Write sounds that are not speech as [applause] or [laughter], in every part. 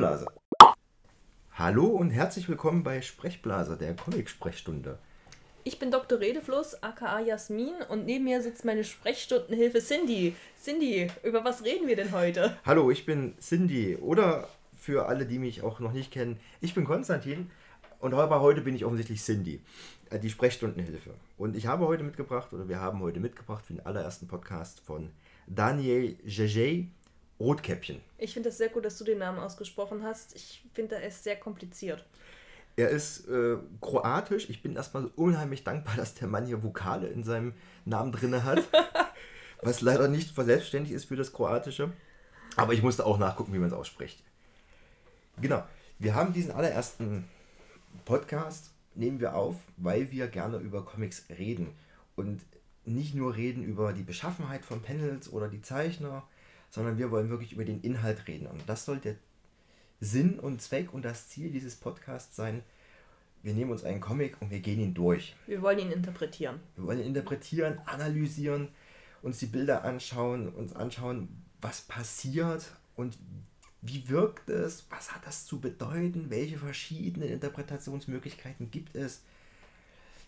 Sprechblase. Hallo und herzlich willkommen bei Sprechblase, der Comic-Sprechstunde. Ich bin Dr. Redefluss, aka Jasmin, und neben mir sitzt meine Sprechstundenhilfe Cindy. Cindy, über was reden wir denn heute? Hallo, ich bin Cindy oder für alle, die mich auch noch nicht kennen, ich bin Konstantin und aber heute bin ich offensichtlich Cindy, äh, die Sprechstundenhilfe. Und ich habe heute mitgebracht, oder wir haben heute mitgebracht für den allerersten Podcast von Daniel Jejej, Rotkäppchen. Ich finde es sehr gut, dass du den Namen ausgesprochen hast. Ich finde, er ist sehr kompliziert. Er ist äh, kroatisch. Ich bin erstmal unheimlich dankbar, dass der Mann hier Vokale in seinem Namen drin hat. [laughs] was leider nicht selbstständig ist für das Kroatische. Aber ich musste auch nachgucken, wie man es ausspricht. Genau. Wir haben diesen allerersten Podcast, nehmen wir auf, weil wir gerne über Comics reden. Und nicht nur reden über die Beschaffenheit von Panels oder die Zeichner, sondern wir wollen wirklich über den Inhalt reden. Und das soll der Sinn und Zweck und das Ziel dieses Podcasts sein. Wir nehmen uns einen Comic und wir gehen ihn durch. Wir wollen ihn interpretieren. Wir wollen ihn interpretieren, analysieren, uns die Bilder anschauen, uns anschauen, was passiert und wie wirkt es, was hat das zu bedeuten, welche verschiedenen Interpretationsmöglichkeiten gibt es.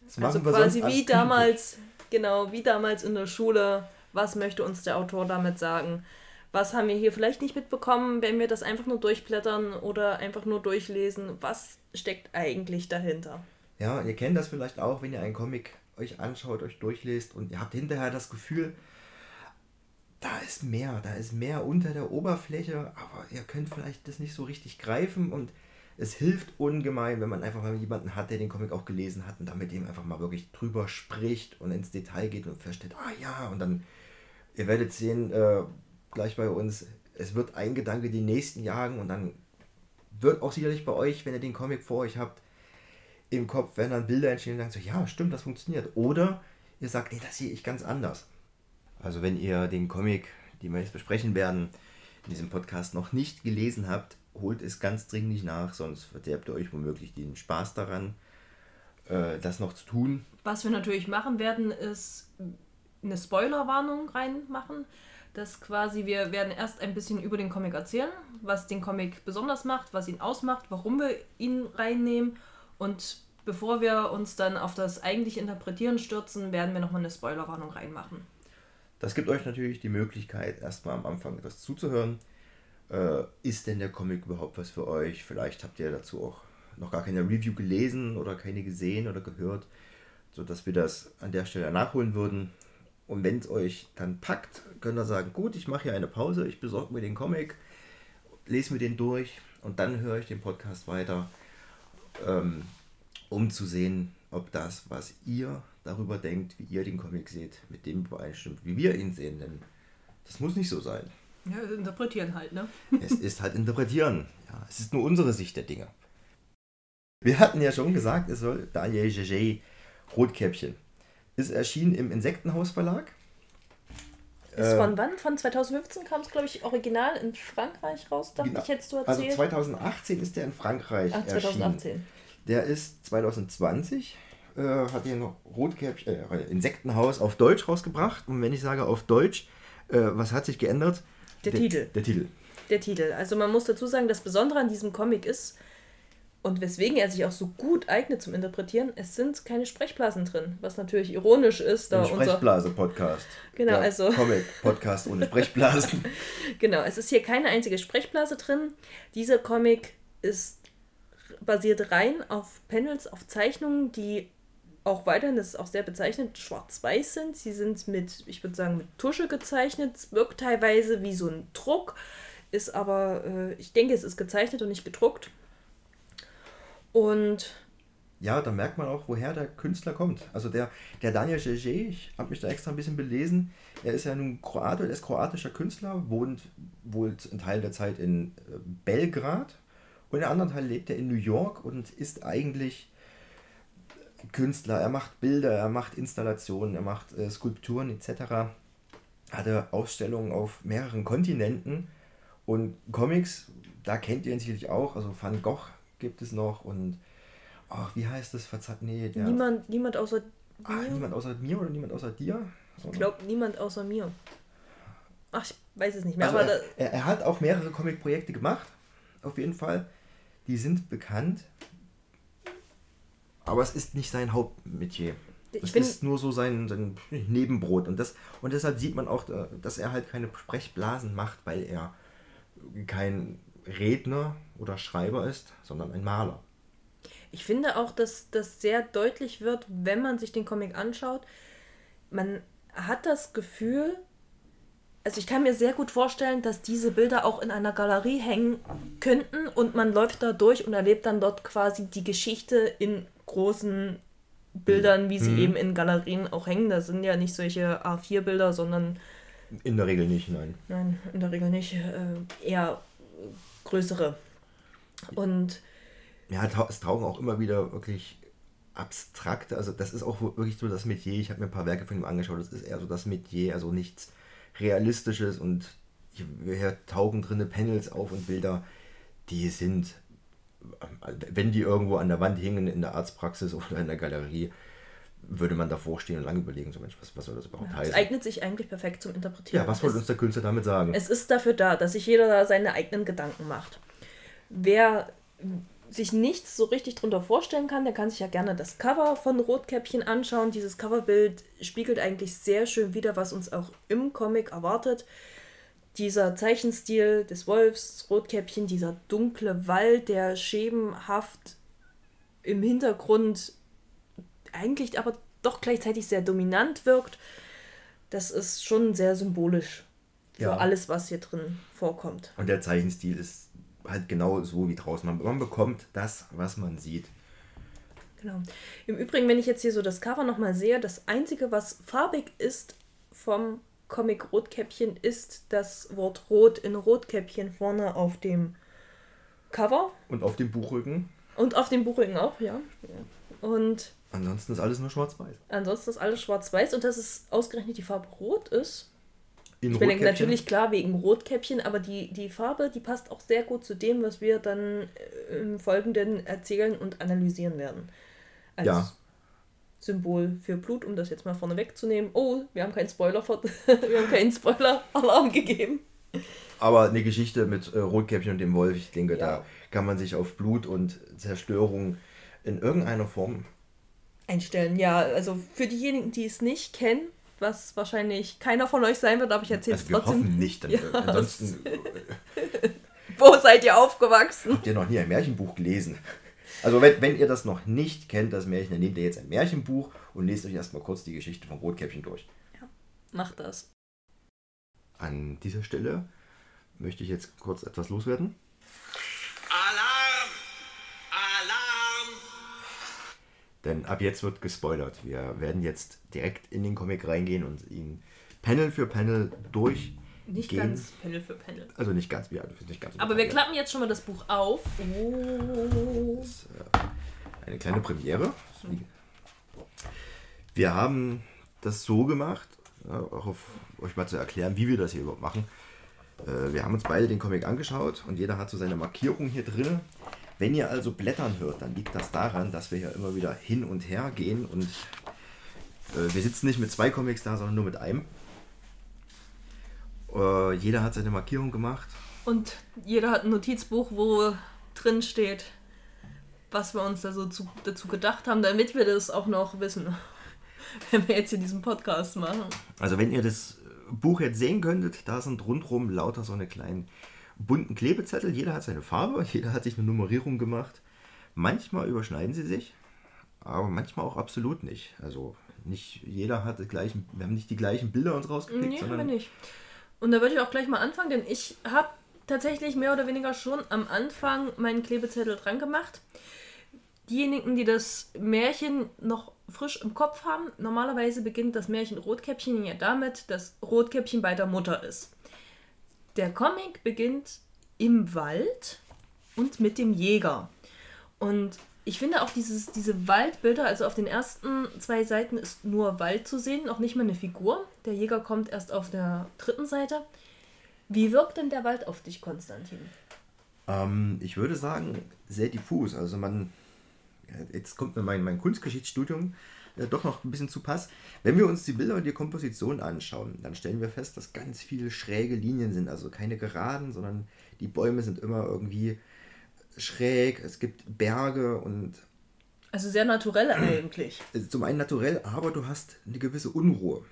Das also quasi wie damals, genau, wie damals in der Schule, was möchte uns der Autor damit sagen? Was haben wir hier vielleicht nicht mitbekommen, wenn wir das einfach nur durchblättern oder einfach nur durchlesen? Was steckt eigentlich dahinter? Ja, ihr kennt das vielleicht auch, wenn ihr einen Comic euch anschaut, euch durchlest und ihr habt hinterher das Gefühl, da ist mehr, da ist mehr unter der Oberfläche, aber ihr könnt vielleicht das nicht so richtig greifen und es hilft ungemein, wenn man einfach mal jemanden hat, der den Comic auch gelesen hat und dann mit dem einfach mal wirklich drüber spricht und ins Detail geht und feststellt, ah ja, und dann, ihr werdet sehen, äh, gleich bei uns, es wird ein Gedanke die nächsten jagen und dann wird auch sicherlich bei euch, wenn ihr den Comic vor euch habt, im Kopf, wenn dann Bilder entstehen, dann so, ja, stimmt, das funktioniert. Oder ihr sagt, nee, das sehe ich ganz anders. Also wenn ihr den Comic, den wir jetzt besprechen werden, in diesem Podcast noch nicht gelesen habt, holt es ganz dringlich nach, sonst verderbt ihr euch womöglich den Spaß daran, äh, das noch zu tun. Was wir natürlich machen werden, ist eine Spoilerwarnung reinmachen. Dass quasi wir werden erst ein bisschen über den Comic erzählen, was den Comic besonders macht, was ihn ausmacht, warum wir ihn reinnehmen. Und bevor wir uns dann auf das eigentliche Interpretieren stürzen, werden wir nochmal eine Spoilerwarnung reinmachen. Das gibt euch natürlich die Möglichkeit, erstmal am Anfang das zuzuhören. Äh, ist denn der Comic überhaupt was für euch? Vielleicht habt ihr dazu auch noch gar keine Review gelesen oder keine gesehen oder gehört, sodass wir das an der Stelle nachholen würden. Und wenn es euch dann packt, könnt ihr sagen, gut, ich mache hier eine Pause, ich besorge mir den Comic, lese mir den durch und dann höre ich den Podcast weiter, ähm, um zu sehen, ob das, was ihr darüber denkt, wie ihr den Comic seht, mit dem übereinstimmt, wie wir ihn sehen. Denn das muss nicht so sein. Ja, interpretieren halt, ne? [laughs] es ist halt interpretieren. Ja, es ist nur unsere Sicht der Dinge. Wir hatten ja schon gesagt, es soll Daniel Gégé Rotkäppchen. Ist erschienen im Insektenhaus Verlag. Ist von wann? Von 2015 kam es, glaube ich, original in Frankreich raus, dachte genau. ich, hättest du also erzählt. Also 2018 ist der in Frankreich Ach, 2018. erschienen. Der ist 2020 äh, hat hier noch Rotkäppchen, äh, Insektenhaus auf Deutsch rausgebracht. Und wenn ich sage auf Deutsch, äh, was hat sich geändert? Der, der, Titel. Der Titel. Der Titel. Also man muss dazu sagen, das Besondere an diesem Comic ist, und weswegen er sich auch so gut eignet zum Interpretieren, es sind keine Sprechblasen drin, was natürlich ironisch ist. Da Sprechblase-Podcast. Genau, also. Comic-Podcast ohne Sprechblasen. [laughs] genau, es ist hier keine einzige Sprechblase drin. Dieser Comic ist basiert rein auf Panels, auf Zeichnungen, die auch weiterhin, das ist auch sehr bezeichnend, schwarz-weiß sind. Sie sind mit, ich würde sagen, mit Tusche gezeichnet. Es wirkt teilweise wie so ein Druck, ist aber, äh, ich denke, es ist gezeichnet und nicht gedruckt. Und. Ja, da merkt man auch, woher der Künstler kommt. Also der, der Daniel Gege, ich habe mich da extra ein bisschen belesen, er ist ja nun Kroate, er ist kroatischer Künstler, wohnt wohl einen Teil der Zeit in äh, Belgrad und in anderen Teil lebt er in New York und ist eigentlich Künstler, er macht Bilder, er macht Installationen, er macht äh, Skulpturen etc. Hatte Ausstellungen auf mehreren Kontinenten und Comics, da kennt ihr ihn sicherlich auch, also Van Gogh gibt es noch und ach, wie heißt das? Verzeiht, nee, der, niemand, niemand außer ach, mir. niemand außer mir oder niemand außer dir? Ich glaube, niemand außer mir. Ach, ich weiß es nicht mehr. Also aber er, er, er hat auch mehrere Comic-Projekte gemacht auf jeden Fall. Die sind bekannt. Aber es ist nicht sein Hauptmetier. Es ist nur so sein, sein Nebenbrot. Und, das, und deshalb sieht man auch, äh, dass er halt keine Sprechblasen macht, weil er kein Redner oder Schreiber ist, sondern ein Maler. Ich finde auch, dass das sehr deutlich wird, wenn man sich den Comic anschaut. Man hat das Gefühl, also ich kann mir sehr gut vorstellen, dass diese Bilder auch in einer Galerie hängen könnten und man läuft da durch und erlebt dann dort quasi die Geschichte in großen Bildern, wie sie mhm. eben in Galerien auch hängen. Das sind ja nicht solche A4-Bilder, sondern. In der Regel nicht, nein. Nein, in der Regel nicht. Äh, eher größere. Und. Ja, es tauchen auch immer wieder wirklich abstrakte, also das ist auch wirklich so das Metier. Ich habe mir ein paar Werke von ihm angeschaut, das ist eher so das Metier, also nichts Realistisches und hier tauchen drinne Panels auf und Bilder, die sind wenn die irgendwo an der Wand hingen in der Arztpraxis [laughs] oder in der Galerie, würde man davor stehen und lange überlegen, so Mensch, was, was soll das überhaupt ja, heißen? Es eignet sich eigentlich perfekt zum Interpretieren. Ja, was wollte uns der Künstler damit sagen? Es ist dafür da, dass sich jeder da seine eigenen Gedanken macht. Wer sich nichts so richtig drunter vorstellen kann, der kann sich ja gerne das Cover von Rotkäppchen anschauen. Dieses Coverbild spiegelt eigentlich sehr schön wider, was uns auch im Comic erwartet dieser Zeichenstil des Wolfs, Rotkäppchen, dieser dunkle Wald, der schemenhaft im Hintergrund eigentlich aber doch gleichzeitig sehr dominant wirkt, das ist schon sehr symbolisch für ja. alles, was hier drin vorkommt. Und der Zeichenstil ist halt genau so wie draußen. Man, man bekommt das, was man sieht. Genau. Im Übrigen, wenn ich jetzt hier so das Cover nochmal sehe, das Einzige, was farbig ist vom Comic Rotkäppchen ist das Wort Rot in Rotkäppchen vorne auf dem Cover. Und auf dem Buchrücken. Und auf dem Buchrücken auch, ja. Und ansonsten ist alles nur schwarz-weiß. Ansonsten ist alles schwarz-weiß und dass es ausgerechnet die Farbe Rot ist. In ich bin natürlich klar wegen Rotkäppchen, aber die, die Farbe, die passt auch sehr gut zu dem, was wir dann äh, im Folgenden erzählen und analysieren werden. Als ja. Symbol für Blut, um das jetzt mal vorne wegzunehmen. Oh, wir haben keinen Spoiler, [laughs] wir haben keinen Spoiler-Alarm gegeben. Aber eine Geschichte mit äh, Rotkäppchen und dem Wolf, ich denke, ja. da kann man sich auf Blut und Zerstörung in irgendeiner Form einstellen. Ja, also für diejenigen, die es nicht kennen, was wahrscheinlich keiner von euch sein wird, aber ich erzähle also es trotzdem. Wir hoffen nicht. Ja. Ansonsten. [laughs] Wo seid ihr aufgewachsen? Habt ihr noch nie ein Märchenbuch gelesen? Also wenn, wenn ihr das noch nicht kennt, das Märchen, dann nehmt ihr jetzt ein Märchenbuch und lest euch erstmal kurz die Geschichte von Rotkäppchen durch. Ja, macht das. An dieser Stelle möchte ich jetzt kurz etwas loswerden. Denn ab jetzt wird gespoilert. Wir werden jetzt direkt in den Comic reingehen und ihn Panel für Panel durch nicht gehen. ganz Panel für Panel. Also nicht ganz, ja, nicht ganz. Aber wir klappen jetzt schon mal das Buch auf. Oh. Das ist äh, eine kleine Premiere. Wir haben das so gemacht, auch auf euch mal zu erklären, wie wir das hier überhaupt machen. Äh, wir haben uns beide den Comic angeschaut und jeder hat so seine Markierung hier drin. Wenn ihr also blättern hört, dann liegt das daran, dass wir ja immer wieder hin und her gehen und äh, wir sitzen nicht mit zwei Comics da, sondern nur mit einem. Äh, jeder hat seine Markierung gemacht. Und jeder hat ein Notizbuch, wo drin steht, was wir uns da so zu, dazu gedacht haben, damit wir das auch noch wissen, [laughs] wenn wir jetzt hier diesen Podcast machen. Also wenn ihr das Buch jetzt sehen könntet, da sind rundherum lauter so eine kleinen bunten Klebezettel. Jeder hat seine Farbe, [laughs] jeder hat sich eine Nummerierung gemacht. Manchmal überschneiden sie sich, aber manchmal auch absolut nicht. Also nicht jeder hat die gleichen, wir haben nicht die gleichen Bilder uns rausgekriegt, nee, sondern haben wir nicht. Und da würde ich auch gleich mal anfangen, denn ich habe tatsächlich mehr oder weniger schon am Anfang meinen Klebezettel dran gemacht. Diejenigen, die das Märchen noch frisch im Kopf haben, normalerweise beginnt das Märchen Rotkäppchen ja damit, dass Rotkäppchen bei der Mutter ist. Der Comic beginnt im Wald und mit dem Jäger. Und ich finde auch dieses, diese Waldbilder, also auf den ersten zwei Seiten ist nur Wald zu sehen, noch nicht mal eine Figur. Der Jäger kommt erst auf der dritten Seite. Wie wirkt denn der Wald auf dich, Konstantin? Ähm, ich würde sagen, sehr diffus. Also man, jetzt kommt mir mein, mein Kunstgeschichtsstudium, äh, doch noch ein bisschen zu Pass. Wenn wir uns die Bilder und die Komposition anschauen, dann stellen wir fest, dass ganz viele schräge Linien sind. Also keine geraden, sondern die Bäume sind immer irgendwie schräg. Es gibt Berge und. Also sehr naturell [clears throat] eigentlich. Zum einen naturell, aber du hast eine gewisse Unruhe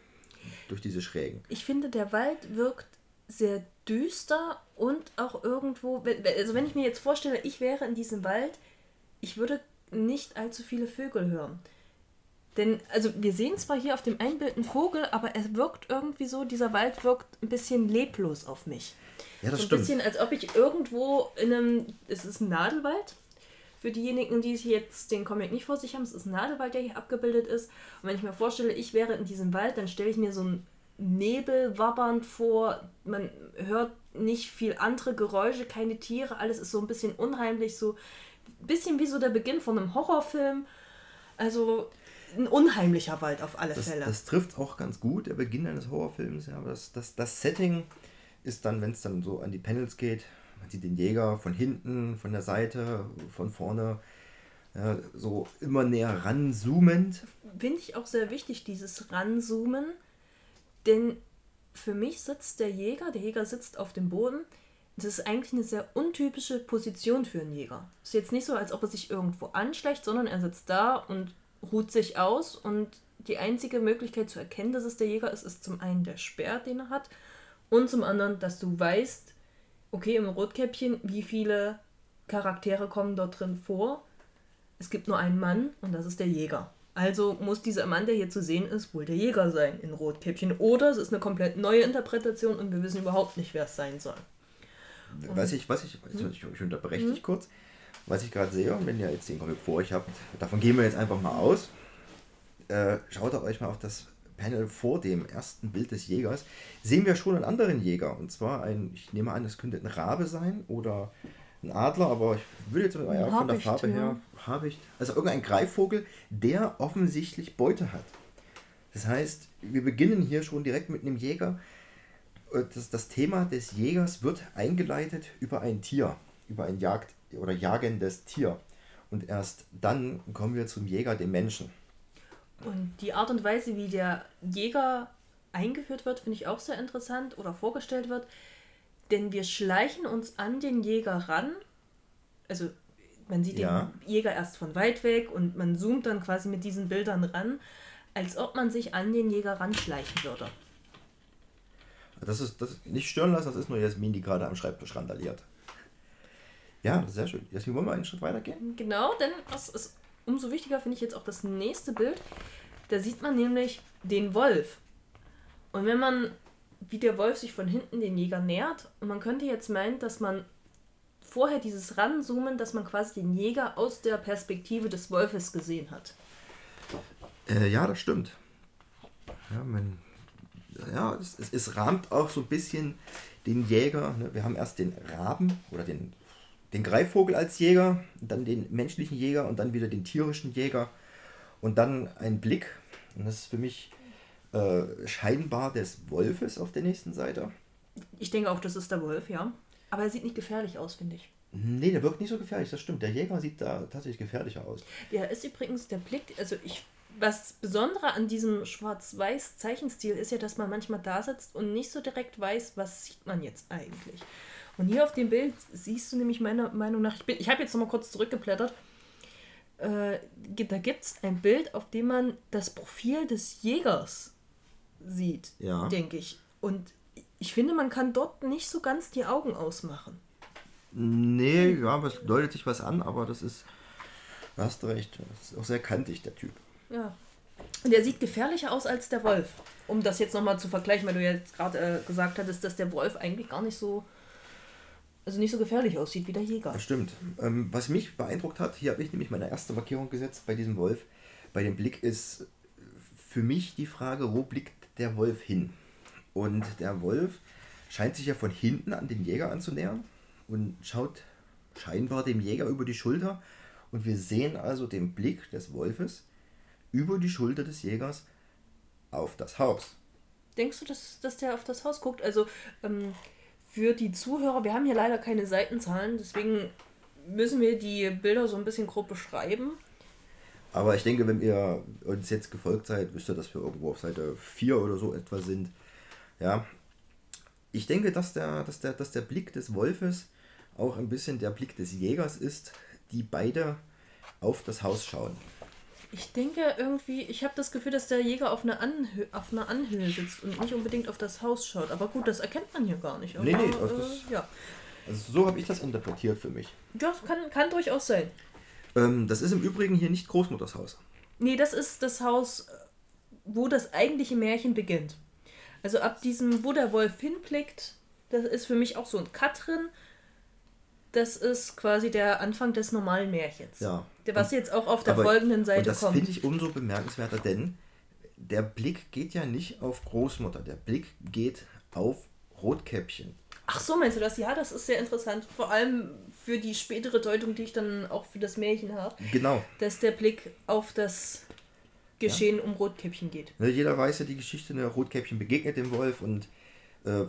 durch diese Schrägen. Ich finde, der Wald wirkt sehr düster und auch irgendwo, also wenn ich mir jetzt vorstelle, ich wäre in diesem Wald, ich würde nicht allzu viele Vögel hören. Denn, also wir sehen zwar hier auf dem einen Bild einen Vogel, aber er wirkt irgendwie so, dieser Wald wirkt ein bisschen leblos auf mich. Ja, das so ein stimmt. bisschen, als ob ich irgendwo in einem, es ist ein Nadelwald, für diejenigen, die jetzt den Comic nicht vor sich haben, es ist ein Nadelwald, der hier abgebildet ist. Und wenn ich mir vorstelle, ich wäre in diesem Wald, dann stelle ich mir so einen Nebel wabbernd vor. Man hört nicht viel andere Geräusche, keine Tiere, alles ist so ein bisschen unheimlich, so ein bisschen wie so der Beginn von einem Horrorfilm. Also ein unheimlicher Wald auf alle das, Fälle. Das trifft auch ganz gut, der Beginn eines Horrorfilms. Ja, das, das, das Setting ist dann, wenn es dann so an die Panels geht, man sieht den Jäger von hinten, von der Seite, von vorne, ja, so immer näher ranzoomend. Finde ich auch sehr wichtig, dieses Ranzoomen, denn für mich sitzt der Jäger, der Jäger sitzt auf dem Boden. Das ist eigentlich eine sehr untypische Position für einen Jäger. Es ist jetzt nicht so, als ob er sich irgendwo anschleicht, sondern er sitzt da und ruht sich aus und die einzige Möglichkeit zu erkennen, dass es der Jäger ist, ist zum einen der Speer, den er hat und zum anderen, dass du weißt, okay, im Rotkäppchen, wie viele Charaktere kommen dort drin vor? Es gibt nur einen Mann und das ist der Jäger. Also muss dieser Mann, der hier zu sehen ist, wohl der Jäger sein in Rotkäppchen. Oder es ist eine komplett neue Interpretation und wir wissen überhaupt nicht, wer es sein soll. Und was ich, was ich, hm? ich, ich unterbreche hm? dich kurz was ich gerade sehe, wenn ihr jetzt den Comic vor euch habt, davon gehen wir jetzt einfach mal aus. Äh, schaut euch mal auf das Panel vor dem ersten Bild des Jägers. Sehen wir schon einen anderen Jäger. Und zwar ein, ich nehme an, es könnte ein Rabe sein oder ein Adler, aber ich würde jetzt ja, von der Farbe her, Habicht, also irgendein Greifvogel, der offensichtlich Beute hat. Das heißt, wir beginnen hier schon direkt mit einem Jäger. Das, das Thema des Jägers wird eingeleitet über ein Tier, über ein Jagd, oder jagendes Tier. Und erst dann kommen wir zum Jäger, dem Menschen. Und die Art und Weise, wie der Jäger eingeführt wird, finde ich auch sehr interessant oder vorgestellt wird. Denn wir schleichen uns an den Jäger ran. Also man sieht ja. den Jäger erst von weit weg und man zoomt dann quasi mit diesen Bildern ran, als ob man sich an den Jäger ranschleichen würde. Das ist das nicht stören lassen, das ist nur Jasmin, die gerade am Schreibtisch randaliert. Ja, sehr schön. Jetzt wollen wir einen Schritt weiter gehen. Genau, denn das ist umso wichtiger, finde ich jetzt auch das nächste Bild. Da sieht man nämlich den Wolf. Und wenn man, wie der Wolf sich von hinten den Jäger nähert, und man könnte jetzt meinen, dass man vorher dieses Ranzoomen, dass man quasi den Jäger aus der Perspektive des Wolfes gesehen hat. Äh, ja, das stimmt. Ja, man, ja es, es, es rahmt auch so ein bisschen den Jäger. Ne? Wir haben erst den Raben oder den den Greifvogel als Jäger, dann den menschlichen Jäger und dann wieder den tierischen Jäger und dann ein Blick, und das ist für mich äh, scheinbar des Wolfes auf der nächsten Seite. Ich denke auch, das ist der Wolf, ja. Aber er sieht nicht gefährlich aus, finde ich. Nee, der wirkt nicht so gefährlich, das stimmt. Der Jäger sieht da tatsächlich gefährlicher aus. Ja, ist übrigens der Blick, also ich, was Besondere an diesem schwarz-weiß Zeichenstil ist ja, dass man manchmal da sitzt und nicht so direkt weiß, was sieht man jetzt eigentlich. Und hier auf dem Bild siehst du nämlich meiner Meinung nach, ich, ich habe jetzt noch mal kurz zurückgeblättert, äh, da gibt es ein Bild, auf dem man das Profil des Jägers sieht, ja. denke ich. Und ich finde, man kann dort nicht so ganz die Augen ausmachen. Nee, ja, es deutet sich was an, aber das ist, du hast recht, das ist auch sehr kantig, der Typ. Ja. Und der sieht gefährlicher aus als der Wolf. Um das jetzt nochmal zu vergleichen, weil du jetzt gerade äh, gesagt hattest, dass der Wolf eigentlich gar nicht so also nicht so gefährlich aussieht wie der Jäger. Das stimmt. Ähm, was mich beeindruckt hat, hier habe ich nämlich meine erste Markierung gesetzt bei diesem Wolf. Bei dem Blick ist für mich die Frage, wo blickt der Wolf hin? Und der Wolf scheint sich ja von hinten an den Jäger anzunähern und schaut scheinbar dem Jäger über die Schulter. Und wir sehen also den Blick des Wolfes über die Schulter des Jägers auf das Haus. Denkst du, dass, dass der auf das Haus guckt? Also, ähm, für die Zuhörer, wir haben hier leider keine Seitenzahlen, deswegen müssen wir die Bilder so ein bisschen grob beschreiben. Aber ich denke, wenn ihr uns jetzt gefolgt seid, wisst ihr, dass wir irgendwo auf Seite 4 oder so etwa sind. Ja. Ich denke, dass der, dass der, dass der Blick des Wolfes auch ein bisschen der Blick des Jägers ist, die beide auf das Haus schauen. Ich denke irgendwie, ich habe das Gefühl, dass der Jäger auf einer, Anhö auf einer Anhöhe sitzt und nicht unbedingt auf das Haus schaut. Aber gut, das erkennt man hier gar nicht. Aber, Nee, nee, also äh, ja. Also so habe ich das interpretiert für mich. ja, kann, kann durchaus sein. Ähm, das ist im Übrigen hier nicht Großmutters Haus. Nee, das ist das Haus, äh, wo das eigentliche Märchen beginnt. Also ab diesem, wo der Wolf hinblickt, das ist für mich auch so ein Cut drin. Das ist quasi der Anfang des normalen Märchens. Ja. Der, was jetzt auch auf der Aber- folgenden Und Seite das kommt. finde ich umso bemerkenswerter, denn der Blick geht ja nicht auf Großmutter, der Blick geht auf Rotkäppchen. Ach so, meinst du das? Ja, das ist sehr interessant. Vor allem für die spätere Deutung, die ich dann auch für das Märchen habe, Genau. dass der Blick auf das Geschehen um Rotkäppchen geht. Jeder weiß ja die Geschichte, ne, Rotkäppchen begegnet dem Wolf und äh,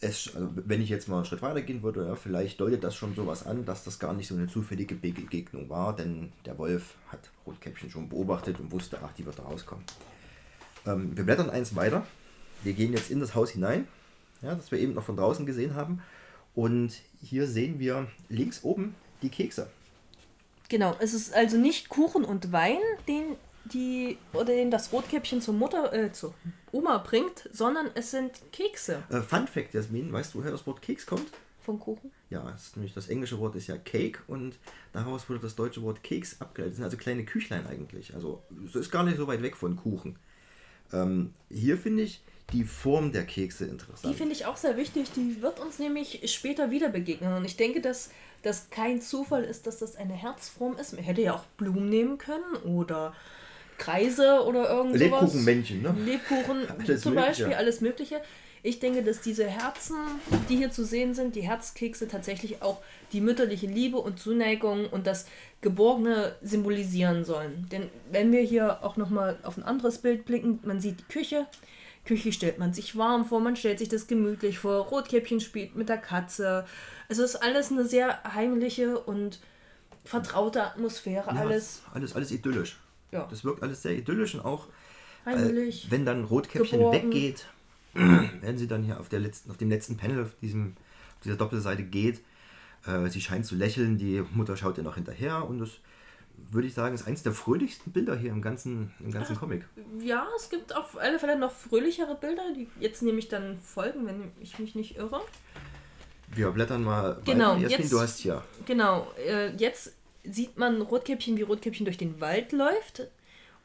es, also wenn ich jetzt mal einen Schritt weiter gehen würde, ja, vielleicht deutet das schon sowas an, dass das gar nicht so eine zufällige Begegnung war, denn der Wolf hat Rotkäppchen schon beobachtet und wusste, ach, die wird da rauskommen. Ähm, wir blättern eins weiter. Wir gehen jetzt in das Haus hinein, ja, das wir eben noch von draußen gesehen haben. Und hier sehen wir links oben die Kekse. Genau, es ist also nicht Kuchen und Wein, den die oder den das Rotkäppchen zur Mutter, äh, zur Oma bringt, sondern es sind Kekse Äh, Fun Fact, Jasmin, weißt du, woher das Wort Keks kommt? vom Kuchen. Ja, das, nämlich das englische Wort ist ja Cake und daraus wurde das deutsche Wort Keks abgeleitet. Das sind also kleine Küchlein eigentlich. Also es ist gar nicht so weit weg von Kuchen. Ähm, hier finde ich die Form der Kekse Die interessant. finde ich auch sehr wichtig. Die wird uns nämlich später wieder begegnen. Und ich denke, dass das kein Zufall ist, dass das eine Herzform ist. Man hätte ja auch Blumen nehmen können oder Kreise oder irgendwas. Lebkuchenmännchen, ne? Lebkuchen [laughs] Alles zum Mögliche. Beispiel, alles Mögliche. Ich denke, dass diese Herzen, die hier zu sehen sind, die Herzkekse tatsächlich auch die mütterliche Liebe und Zuneigung und das Geborgene symbolisieren sollen. Denn wenn wir hier auch nochmal auf ein anderes Bild blicken, man sieht die Küche. Küche stellt man sich warm vor, man stellt sich das gemütlich vor. Rotkäppchen spielt mit der Katze. Also es ist alles eine sehr heimliche und vertraute Atmosphäre. Ja, alles alles, alles idyllisch. Ja. Das wirkt alles sehr idyllisch und auch äh, wenn dann Rotkäppchen geborgen. weggeht, [clears throat] wenn sie dann hier auf, der letzten, auf dem letzten Panel, auf, diesem, auf dieser Doppelseite geht, äh, sie scheint zu lächeln, die Mutter schaut ihr noch hinterher und das würde ich sagen, ist eins der fröhlichsten Bilder hier im ganzen, im ganzen Comic. Ja, es gibt auf alle Fälle noch fröhlichere Bilder, die jetzt nämlich dann folgen, wenn ich mich nicht irre. Wir blättern mal Genau, weiter. Jasmin, jetzt- du hast hier. Genau, äh, jetzt sieht man Rotkäppchen, wie Rotkäppchen durch den Wald läuft.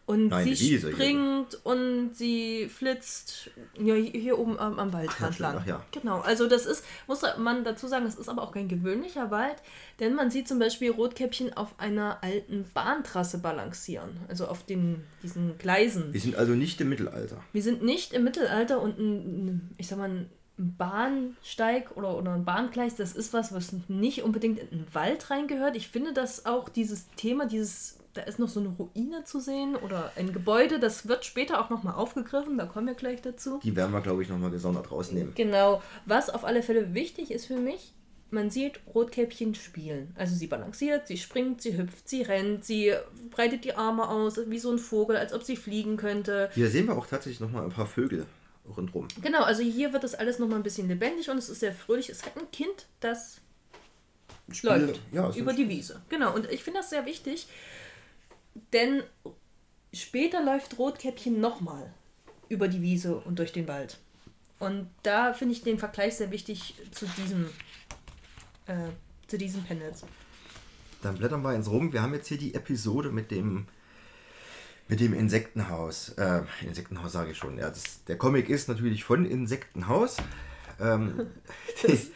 Und Nein, sie Wiese hier. springt und sie flitzt ja, hier hier oben am, am Waldrand lang. ja. Genau, also das ist, muss man dazu sagen, das ist aber auch kein gewöhnlicher Wald, denn man sieht zum Beispiel Rotkäppchen auf einer alten Bahntrasse balancieren, also auf den, diesen Gleisen. Wir sind also nicht im Mittelalter. Wir sind nicht im Mittelalter und ein, ein, ich sag mal, ein Bahnsteig oder, oder ein Bahngleis, das ist was, was nicht unbedingt in den Wald reingehört. Ich finde, dass auch dieses Thema, dieses, da ist noch so eine Ruine zu sehen oder ein Gebäude, das wird später auch nochmal aufgegriffen, da kommen wir gleich dazu. Die werden wir, glaube ich, nochmal gesondert rausnehmen. Genau, was auf alle Fälle wichtig ist für mich, man sieht Rotkäppchen spielen. Also sie balanciert, sie springt, sie hüpft, sie rennt, sie breitet die Arme aus, wie so ein Vogel, als ob sie fliegen könnte. Hier sehen wir auch tatsächlich nochmal ein paar Vögel rundherum. Genau, also hier wird das alles nochmal ein bisschen lebendig und es ist sehr fröhlich. Es hat ein Kind, das Spiele- läuft ja, über die Wiese. Genau, und ich finde das sehr wichtig, denn später läuft Rotkäppchen nochmal über die Wiese und durch den Wald. Und da finde ich den Vergleich sehr wichtig zu diesem, äh, zu diesen Panels. Dann blättern wir ins Rum. Wir haben jetzt hier die Episode mit dem mit dem Insektenhaus. Äh, Insektenhaus sage ich schon. Ja, das, der Comic ist natürlich von Insektenhaus. Ähm, [laughs] [laughs] das,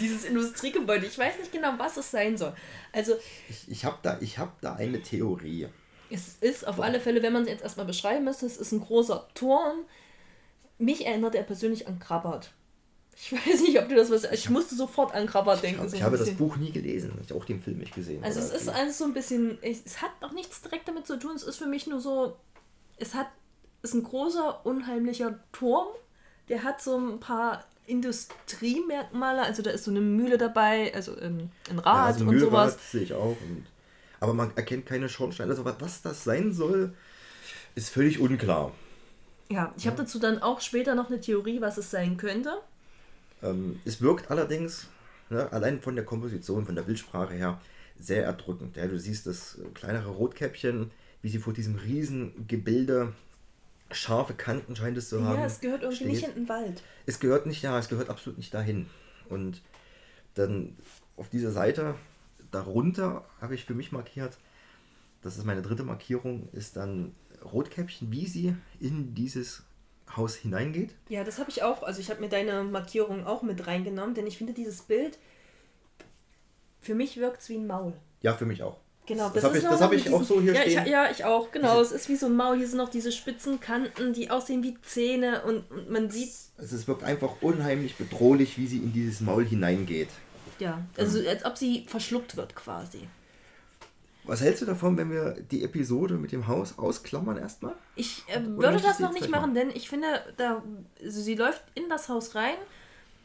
Dieses Industriegebäude, ich weiß nicht genau, was es sein soll. Also ich ich habe da, ich hab da eine Theorie. Es ist auf alle Fälle, wenn man es jetzt erstmal beschreiben müsste, es ist ein großer Turm. Mich erinnert er persönlich an Krabbert. Ich weiß nicht, ob du das was. Ich musste sofort an Krabbert Ich, denken. so ich ein habe das bisschen. Buch nie gelesen. Ich habe auch den Film nicht gesehen. Also es ist alles so ein bisschen. Es hat auch nichts direkt damit zu tun. Es ist für mich nur so. Es hat. ist ein großer, unheimlicher Turm. Der hat so ein paar Industriemerkmale. Also da ist so eine Mühle dabei, also ähm, ein ja, Rad so ein und Mühlrad sowas. sehe ich auch. Und, aber man erkennt keine Schornsteine. Also was das sein soll, ist völlig unklar. Ja, ich habe dazu dann auch später noch eine Theorie, was es sein könnte. Ähm, es wirkt allerdings, ne, allein von der Komposition, von der Bildsprache her, sehr erdrückend. Ja, du siehst das kleinere Rotkäppchen, wie sie vor diesem riesen Gebilde scharfe Kanten scheint es zu haben. Ja, es gehört irgendwie steht. nicht in den Wald. Es gehört nicht, ja, es gehört absolut nicht dahin. Und dann auf dieser Seite darunter habe ich für mich markiert, das ist meine dritte Markierung, ist dann Rotkäppchen, wie sie in dieses Haus hineingeht. Ja, das habe ich auch. Also ich habe mir deine Markierung auch mit reingenommen, denn ich finde dieses Bild, für mich wirkt es wie ein Maul. Ja, für mich auch. Genau, das habe ich, das hab ich auch so hier ja, stehen. Ich, ja, ich auch, genau. es ist wie so ein Maul. Hier sind noch diese spitzen Kanten, die aussehen wie Zähne und, und man sieht. Also es wirkt einfach unheimlich bedrohlich, wie sie in dieses Maul hineingeht. Ja, also als ob sie verschluckt wird quasi. Was hältst du davon, wenn wir die Episode mit dem Haus ausklammern erstmal? Ich äh, würde das noch nicht gleich machen, denn ich finde, da, also sie läuft in das Haus rein.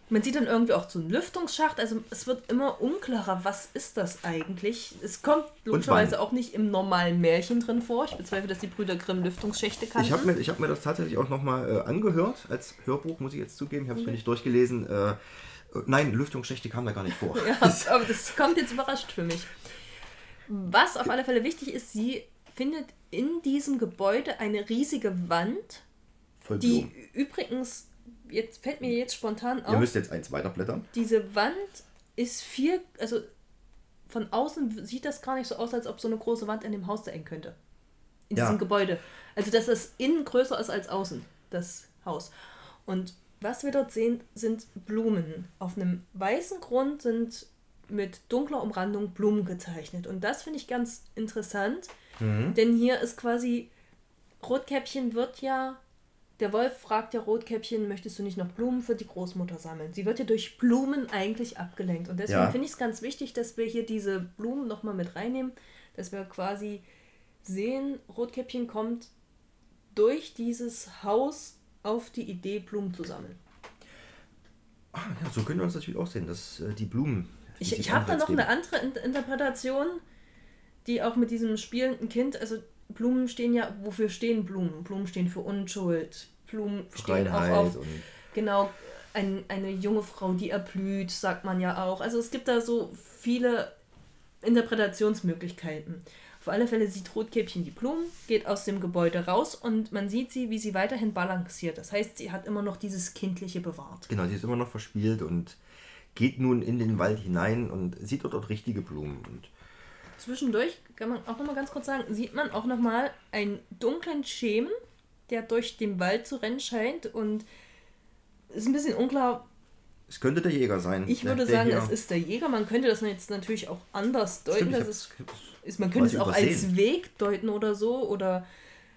Man sieht dann irgendwie auch so einen Lüftungsschacht. Also es wird immer unklarer, was ist das eigentlich? Es kommt logischerweise auch nicht im normalen Märchen drin vor. Ich bezweifle, dass die Brüder Grimm Lüftungsschächte kannten. Ich habe mir, ich hab mir das tatsächlich auch nochmal äh, angehört, als Hörbuch, muss ich jetzt zugeben. Ich habe es mir nicht durchgelesen. Äh, äh, nein, Lüftungsschächte kamen da gar nicht vor. [laughs] Ja, aber das kommt jetzt überrascht für mich. Was auf alle Fälle wichtig ist, sie findet in diesem Gebäude eine riesige Wand, Voll die Blumen. übrigens, jetzt fällt mir jetzt spontan Ihr auf, müsst jetzt eins weiterblättern. diese Wand ist viel, also von außen sieht das gar nicht so aus, als ob so eine große Wand in dem Haus sein könnte. In Ja. diesem Gebäude. Also, dass das innen größer ist als außen, das Haus. Und was wir dort sehen, sind Blumen. Auf einem weißen Grund sind mit dunkler Umrandung Blumen gezeichnet. Und das finde ich ganz interessant, denn hier ist quasi, Rotkäppchen wird ja, der Wolf fragt ja Rotkäppchen, möchtest du nicht noch Blumen für die Großmutter sammeln? Sie wird ja durch Blumen eigentlich abgelenkt. Und deswegen Ja. finde ich es ganz wichtig, dass wir hier diese Blumen nochmal mit reinnehmen, dass wir quasi sehen, Rotkäppchen kommt durch dieses Haus auf die Idee, Blumen zu sammeln. Ah, ja, so können wir uns natürlich auch sehen, dass äh, die Blumen. Ich, ich habe da noch eine andere In Interpretation, die auch mit diesem spielenden Kind, also Blumen stehen ja, wofür stehen Blumen? Blumen stehen für Unschuld. Blumen stehen auch Reinheit auf, und genau, ein, eine junge Frau, die erblüht, sagt man ja auch. Also es gibt da so viele Interpretationsmöglichkeiten. Auf alle Fälle sieht Rotkäppchen die Blumen, geht aus dem Gebäude raus und man sieht sie, wie sie weiterhin balanciert. Das heißt, sie hat immer noch dieses Kindliche bewahrt. Genau, sie ist immer noch verspielt und geht nun in den Wald hinein und sieht dort auch richtige Blumen. Und Zwischendurch kann man auch noch mal ganz kurz sagen, sieht man auch noch mal einen dunklen Schemen, der durch den Wald zu rennen scheint und ist ein bisschen unklar. es könnte der Jäger sein. Ich würde der sagen, hier- es ist der Jäger. Man könnte das jetzt natürlich auch anders deuten. Stimmt, es ist, man könnte es auch als übersehen. Weg deuten oder so oder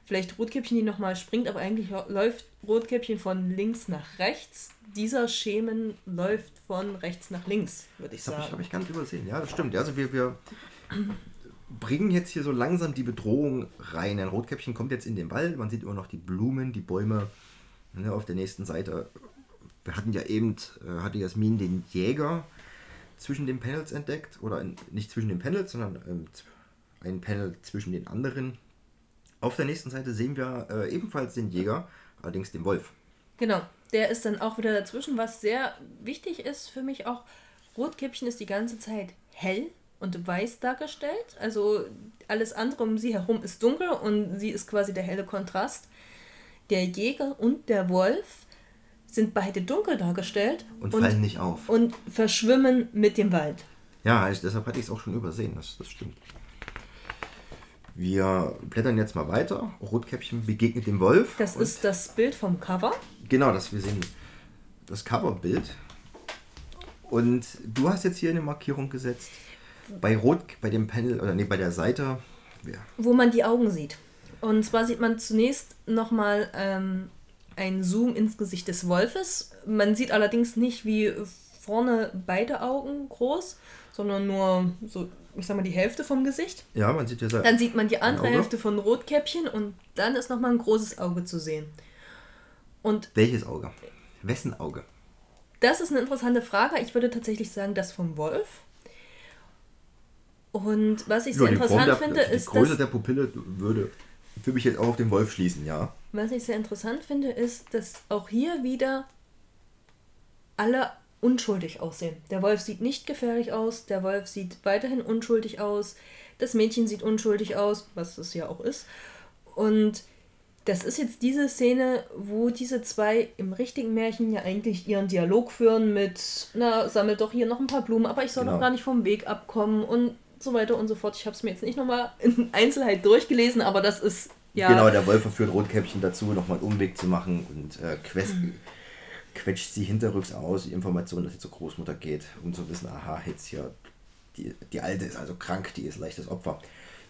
vielleicht Rotkäppchen, die noch mal springt, aber eigentlich läuft Rotkäppchen von links nach rechts. Dieser Schemen läuft von rechts nach links, würde ich Das habe ich, sagen. hab ich ganz übersehen. Ja, das stimmt. Also wir, wir [clears throat] bringen jetzt hier so langsam die Bedrohung rein. Ein Rotkäppchen kommt jetzt in den Wald. Man sieht immer noch die Blumen, die Bäume. Ne, auf der nächsten Seite. Wir hatten ja eben, äh, hatte Jasmin den Jäger zwischen den Panels entdeckt. Oder in, nicht zwischen den Panels, sondern ähm, ein Panel zwischen den anderen. Auf der nächsten Seite sehen wir äh, ebenfalls den Jäger, allerdings den Wolf. Genau, der ist dann auch wieder dazwischen, was sehr wichtig ist für mich auch. Rotkäppchen ist die ganze Zeit hell und weiß dargestellt. Also alles andere um sie herum ist dunkel und sie ist quasi der helle Kontrast. Der Jäger und der Wolf sind beide dunkel dargestellt Und, fallen nicht auf. und verschwimmen mit dem Wald. Ja, ich, deshalb hatte ich es auch schon übersehen, das, das stimmt. Wir blättern jetzt mal weiter. Rotkäppchen begegnet dem Wolf. Das ist das Bild vom Cover. Genau, das, wir sehen das Coverbild. Und du hast jetzt hier eine Markierung gesetzt. Bei Rot, bei dem Panel, oder nee, bei der Seite. Ja, wo man die Augen sieht. Und zwar sieht man zunächst nochmal ähm, einen Zoom ins Gesicht des Wolfes. Man sieht allerdings nicht wie vorne beide Augen groß, sondern nur so, ich sag mal, die Hälfte vom Gesicht. ja man sieht ja da- Dann sieht man die andere. Hälfte von Rotkäppchen und dann ist nochmal ein großes Auge zu sehen. Und welches Auge? Wessen Auge? das ist eine interessante Frage. Ich würde tatsächlich sagen, das vom Wolf. Und was ich Nur sehr die interessant der, finde, die ist, Größe dass, der Pupille würde für mich jetzt auch auf den Wolf schließen, ja. was ich sehr interessant finde, ist, dass auch hier wieder alle unschuldig aussehen. Der Wolf sieht nicht gefährlich aus, der Wolf sieht weiterhin unschuldig aus, das Mädchen sieht unschuldig aus, was es ja auch ist. Und das ist jetzt diese Szene, wo diese zwei im richtigen Märchen ja eigentlich ihren Dialog führen mit, na, sammel doch hier noch ein paar Blumen, aber ich soll Genau. doch gar nicht vom Weg abkommen und so weiter und so fort. Ich habe es mir jetzt nicht nochmal in Einzelheit durchgelesen, aber das ist ja. Genau, der Wolf verführt Rotkäppchen dazu, nochmal einen Umweg zu machen und äh, quest, Mhm. Quetscht sie hinterrücks aus, die Information, dass sie zur Großmutter geht, um zu wissen, aha, jetzt hier, die, die Alte ist also krank, die ist leichtes Opfer.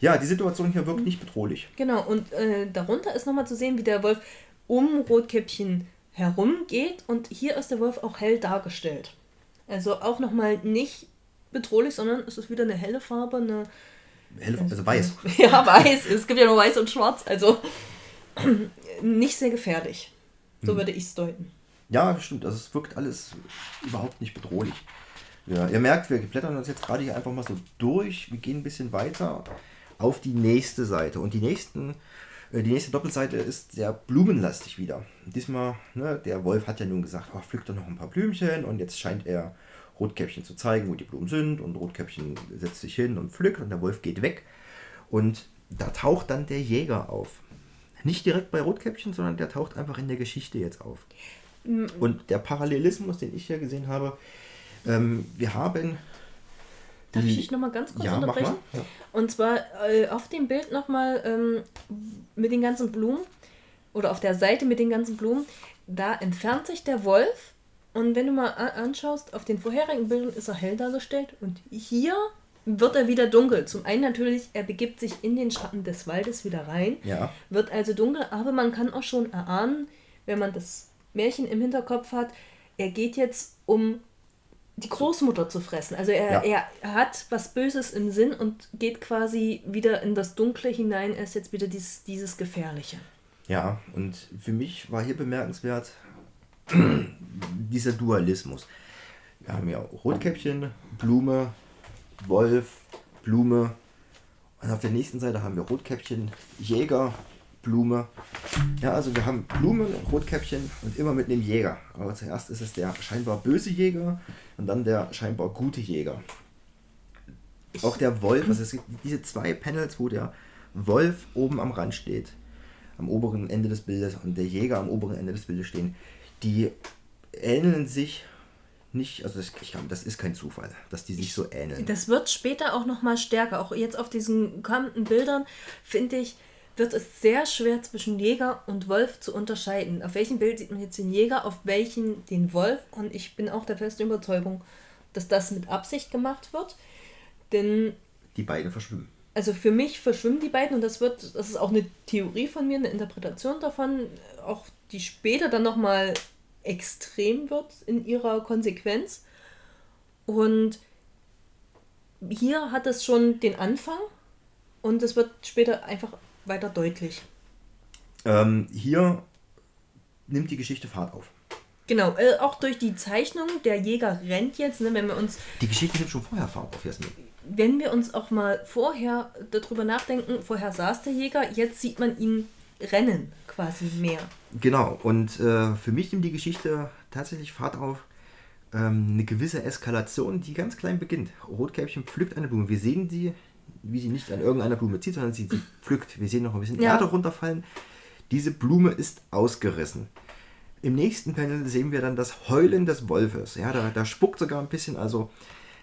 Ja, die Situation hier wirkt nicht bedrohlich. Genau, und äh, darunter ist nochmal zu sehen, wie der Wolf um Rotkäppchen herumgeht und hier ist der Wolf auch hell dargestellt. Also auch nochmal nicht bedrohlich, sondern es ist wieder eine helle Farbe, eine Helle, also weiß. [laughs] ja, weiß. Es gibt ja nur weiß und schwarz, also [clears throat] nicht sehr gefährlich. So würde ich es deuten. Ja, stimmt. Also es wirkt alles überhaupt nicht bedrohlich. Ja, ihr merkt, wir blättern uns jetzt gerade hier einfach mal so durch. Wir gehen ein bisschen weiter auf die nächste Seite. Und die, nächsten, äh, die nächste Doppelseite ist sehr blumenlastig wieder. Diesmal, ne, der Wolf hat ja nun gesagt, oh, pflückt doch noch ein paar Blümchen. Und jetzt scheint er Rotkäppchen zu zeigen, wo die Blumen sind. Und Rotkäppchen setzt sich hin und pflückt. Und der Wolf geht weg. Und da taucht dann der Jäger auf. Nicht direkt bei Rotkäppchen, sondern der taucht einfach in der Geschichte jetzt auf. Und der Parallelismus, den ich hier gesehen habe, ähm, wir haben. Darf ich dich nochmal ganz kurz ja, unterbrechen? Ja. Und zwar äh, auf dem Bild nochmal ähm, mit den ganzen Blumen oder auf der Seite mit den ganzen Blumen, da entfernt sich der Wolf und wenn du mal anschaust, auf den vorherigen Bildern ist er hell dargestellt und hier wird er wieder dunkel. Zum einen natürlich, er begibt sich in den Schatten des Waldes wieder rein, Ja. wird also dunkel, aber man kann auch schon erahnen, wenn man das Märchen im Hinterkopf hat, er geht jetzt um die Großmutter zu fressen. Also er, Ja. er hat was Böses im Sinn und geht quasi wieder in das Dunkle hinein. Er ist jetzt wieder dieses, dieses Gefährliche. Ja, und für mich war hier bemerkenswert [clears throat] dieser Dualismus. Wir haben ja Rotkäppchen, Blume, Wolf, Blume. Und auf der nächsten Seite haben wir Rotkäppchen, Jäger, Blume. Ja, also wir haben Blumen, Rotkäppchen und immer mit einem Jäger. Aber zuerst ist es der scheinbar böse Jäger und dann der scheinbar gute Jäger. Auch der Wolf, also es gibt diese zwei Panels, wo der Wolf oben am Rand steht, am oberen Ende des Bildes und der Jäger am oberen Ende des Bildes stehen, die ähneln sich nicht, also das, ich glaube, das ist kein Zufall, dass die sich so ähneln. Das wird später auch noch mal stärker. Auch jetzt auf diesen kommenden Bildern, finde ich, wird es sehr schwer zwischen Jäger und Wolf zu unterscheiden. Auf welchem Bild sieht man jetzt den Jäger, auf welchen den Wolf? Und ich bin auch der festen Überzeugung, dass das mit Absicht gemacht wird. Denn Die beiden verschwimmen. also für mich verschwimmen die beiden und das wird, das ist auch eine Theorie von mir, eine Interpretation davon, auch die später dann nochmal extrem wird in ihrer Konsequenz. Und hier hat es schon den Anfang und es wird später einfach weiter deutlich. Ähm, hier nimmt die Geschichte Fahrt auf. Genau, äh, auch durch die Zeichnung, der Jäger rennt jetzt, ne, wenn wir uns Die Geschichte nimmt schon vorher Fahrt auf, Jasmin. wenn wir uns auch mal vorher darüber nachdenken, vorher saß der Jäger, jetzt sieht man ihn rennen quasi mehr. Genau, und äh, für mich nimmt die Geschichte tatsächlich Fahrt auf. Ähm, eine gewisse Eskalation, die ganz klein beginnt. Rotkäppchen pflückt eine Blume. Wir sehen sie, wie sie nicht an irgendeiner Blume zieht, sondern sie, sie pflückt. Wir sehen noch ein bisschen Ja. Erde runterfallen. Diese Blume ist ausgerissen. Im nächsten Panel sehen wir dann das Heulen des Wolfes. Ja, da, da spuckt sogar ein bisschen. Also,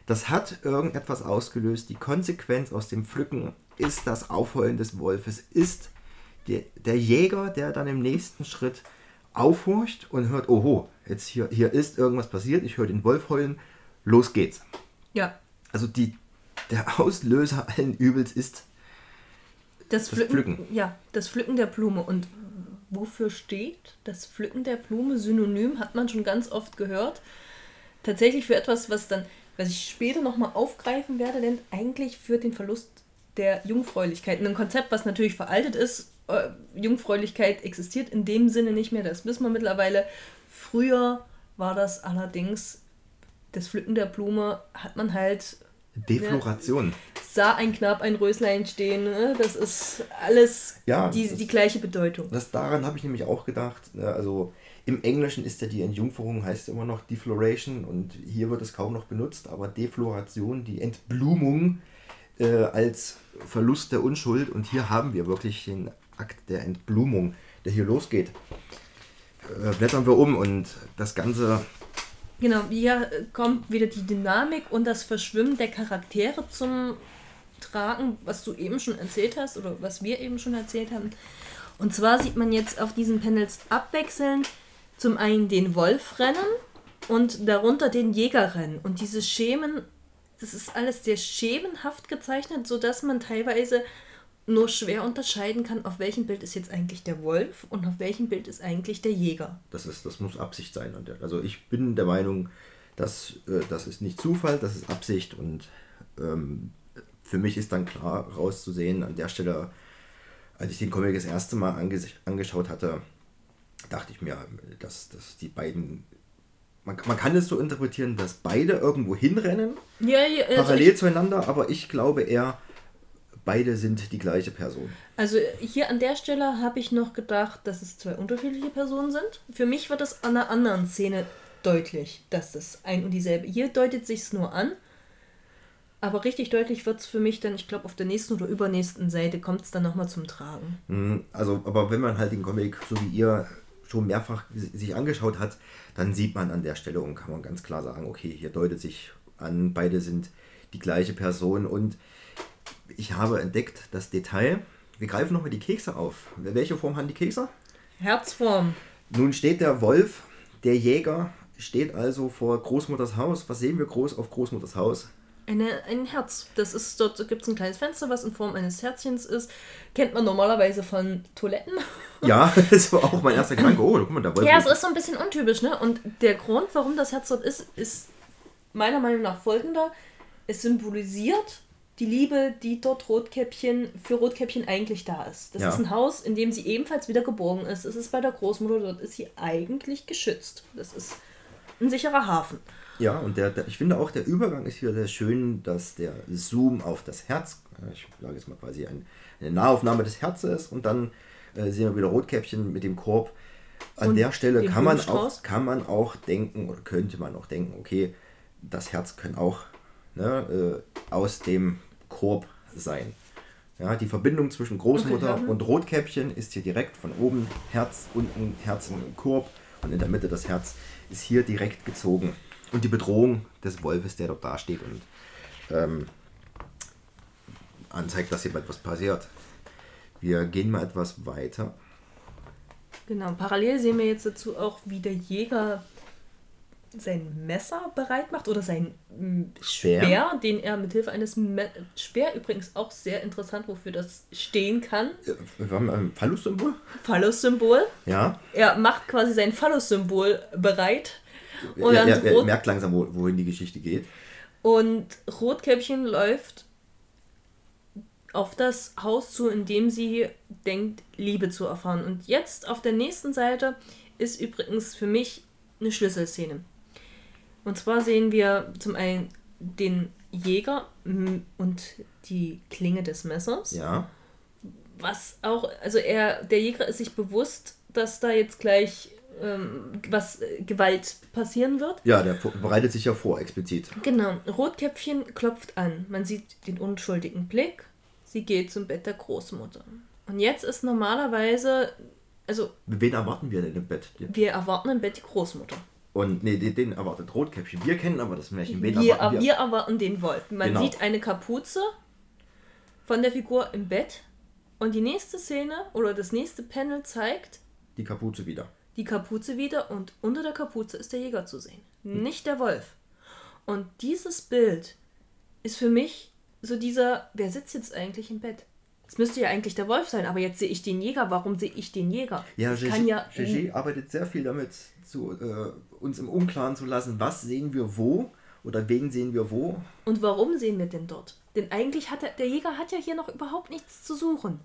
das hat irgendetwas ausgelöst. Die Konsequenz aus dem Pflücken ist das Aufheulen des Wolfes, ist der, der Jäger, der dann im nächsten Schritt aufhorcht und hört, oho, jetzt hier, hier ist irgendwas passiert, ich höre den Wolf heulen, los geht's. Ja, Also die, der Auslöser allen Übels ist, das, Das Pflücken, Pflücken. Ja, das Pflücken der Blume. Und wofür steht das Pflücken der Blume? Synonym hat man schon ganz oft gehört. Tatsächlich für etwas, was dann, was ich später nochmal aufgreifen werde, denn eigentlich für den Verlust der Jungfräulichkeit. Ein Konzept, was natürlich veraltet ist. Äh, Jungfräulichkeit existiert in dem Sinne nicht mehr, das wissen wir mittlerweile. Früher war das allerdings, das Pflücken der Blume hat man halt Defloration. sah ein Knab ein Röslein stehen. Ne? Das ist alles Ja, die, das- die gleiche Bedeutung. Das daran habe ich nämlich auch gedacht. ne, Also im Englischen ist ja die Entjungferung heißt immer noch Defloration und hier wird es kaum noch benutzt, aber Defloration, die Entblumung äh, als Verlust der Unschuld und hier haben wir wirklich den Akt der Entblumung, der hier losgeht. Äh, blättern wir um und das Ganze Genau, hier kommt wieder die Dynamik und das Verschwimmen der Charaktere zum Tragen, was du eben schon erzählt hast oder was wir eben schon erzählt haben. Und zwar sieht man jetzt auf diesen Panels abwechselnd zum einen den Wolf rennen und darunter den Jäger rennen. Und diese Schemen, das ist alles sehr schemenhaft gezeichnet, sodass man teilweise nur schwer unterscheiden kann, auf welchem Bild ist jetzt eigentlich der Wolf und auf welchem Bild ist eigentlich der Jäger. Das, ist, das muss Absicht sein. Also ich bin der Meinung, dass äh, das ist nicht Zufall, das ist Absicht und ähm, für mich ist dann klar rauszusehen an der Stelle, als ich den Comic das erste Mal ange angeschaut hatte, dachte ich mir, dass, dass die beiden, man, man kann es so interpretieren, dass beide irgendwo hinrennen, Ja, ja, also parallel zueinander, aber ich glaube eher, beide sind die gleiche Person. Also hier an der Stelle habe ich noch gedacht, dass es zwei unterschiedliche Personen sind. Für mich wird es an einer anderen Szene deutlich, dass das ein und dieselbe. Hier deutet sich's nur an. Aber richtig deutlich wird es für mich dann, ich glaube, auf der nächsten oder übernächsten Seite kommt es dann nochmal zum Tragen. Mhm, Also, aber wenn man halt den Comic, so wie ihr, schon mehrfach si- sich angeschaut hat, dann sieht man an der Stelle und kann man ganz klar sagen, okay, hier deutet sich an, beide sind die gleiche Person und ich habe entdeckt das Detail. Wir greifen nochmal die Kekse auf. Welche Form haben die Kekse? Herzform. Nun steht der Wolf, der Jäger, steht also vor Großmutters Haus. Was sehen wir groß auf Großmutters Haus? Eine, ein Herz. Das ist, dort gibt es ein kleines Fenster, was in Form eines Herzchens ist. Kennt man normalerweise von Toiletten. [laughs] Ja, [laughs] das war auch mein erster Gedanke. Oh, guck mal, der Wolf. Ja, es ist so ein bisschen untypisch, ne? Und der Grund, warum das Herz dort ist, ist meiner Meinung nach folgender. Es symbolisiert die Liebe, die dort Rotkäppchen für Rotkäppchen eigentlich da ist. Das Ja. ist ein Haus, in dem sie ebenfalls wieder geborgen ist. Es ist bei der Großmutter, dort ist sie eigentlich geschützt. Das ist ein sicherer Hafen. Ja, und der, der, ich finde auch, der Übergang ist hier sehr schön, dass der Zoom auf das Herz, äh, ich sage jetzt mal quasi ein, eine Nahaufnahme des Herzes und dann äh, sehen wir wieder Rotkäppchen mit dem Korb. An Und der Stelle kann man, auch, kann man auch denken oder könnte man auch denken, okay, das Herz kann auch ne, äh, aus dem Korb sein. Ja, die Verbindung zwischen Großmutter Okay, und Rotkäppchen ist hier direkt von oben Herz, unten Herz im Korb und in der Mitte das Herz ist hier direkt gezogen. Und die Bedrohung des Wolfes, der dort dasteht und ähm, anzeigt, dass hier etwas passiert. Wir gehen mal etwas weiter. Genau, parallel sehen wir jetzt dazu auch, wie der Jäger sein Messer bereit macht oder sein mm, Speer. Speer, den er mit Hilfe eines Me Speer übrigens auch sehr interessant, wofür das stehen kann. Wir haben ein Phallus-Symbol. Phallus-Symbol. Ja. Er macht quasi sein Phallus-Symbol bereit. Und, Er, dann er, er merkt langsam, wo, wohin die Geschichte geht. und Rotkäppchen läuft auf das Haus zu, in dem sie denkt, Liebe zu erfahren. Und jetzt auf der nächsten Seite ist übrigens für mich eine Schlüsselszene. Und zwar sehen wir zum einen den Jäger und die Klinge des Messers. Ja. was auch, also er, der Jäger ist sich bewusst, dass da jetzt gleich ähm, was äh, Gewalt passieren wird. Ja, der bereitet sich ja vor, explizit. Genau, Rotkäppchen klopft an. Man sieht den unschuldigen Blick. Sie geht zum Bett der Großmutter. Und jetzt ist normalerweise, also Wen erwarten wir denn im Bett? wir erwarten im Bett die Großmutter. Und nee, den, den erwartet Rotkäppchen. Wir kennen aber das Märchen. Wen Wir, erwarten wir erwarten den Wolf. Man Genau. sieht eine Kapuze von der Figur im Bett. Und die nächste Szene oder das nächste Panel zeigt, Die Kapuze wieder. die Kapuze wieder und unter der Kapuze ist der Jäger zu sehen, nicht der Wolf. Und dieses Bild ist für mich so dieser, wer sitzt jetzt eigentlich im Bett? Es müsste ja eigentlich der Wolf sein, aber jetzt sehe ich den Jäger. Warum sehe ich den Jäger? Ja, Gigi, kann ja Gigi arbeitet sehr viel damit, zu, äh, uns im Unklaren zu lassen, was sehen wir wo oder wen sehen wir wo. Und warum sehen wir denn dort? Denn eigentlich hat der, der Jäger hat ja hier noch überhaupt nichts zu suchen.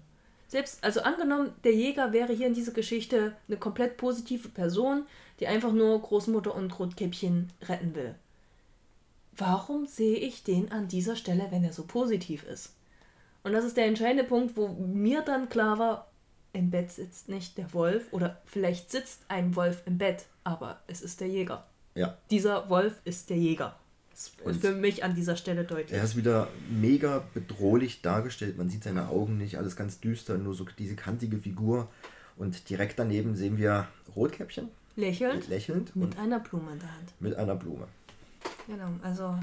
Selbst, also angenommen, der Jäger wäre hier in dieser Geschichte eine komplett positive Person, die einfach nur Großmutter und Rotkäppchen retten will. warum sehe ich den an dieser Stelle, wenn er so positiv ist? Und das ist der entscheidende Punkt, wo mir dann klar war, im Bett sitzt nicht der Wolf oder vielleicht sitzt ein Wolf im Bett, aber es ist der Jäger. Ja. Dieser Wolf ist der Jäger. Das ist Und- für mich an dieser Stelle deutlich. Er ist wieder mega bedrohlich dargestellt. Man sieht seine Augen nicht, alles ganz düster, nur so diese kantige Figur. Und direkt daneben sehen wir Rotkäppchen, Lächelnd lächelnd mit einer Blume in der Hand. mit einer Blume. Genau, also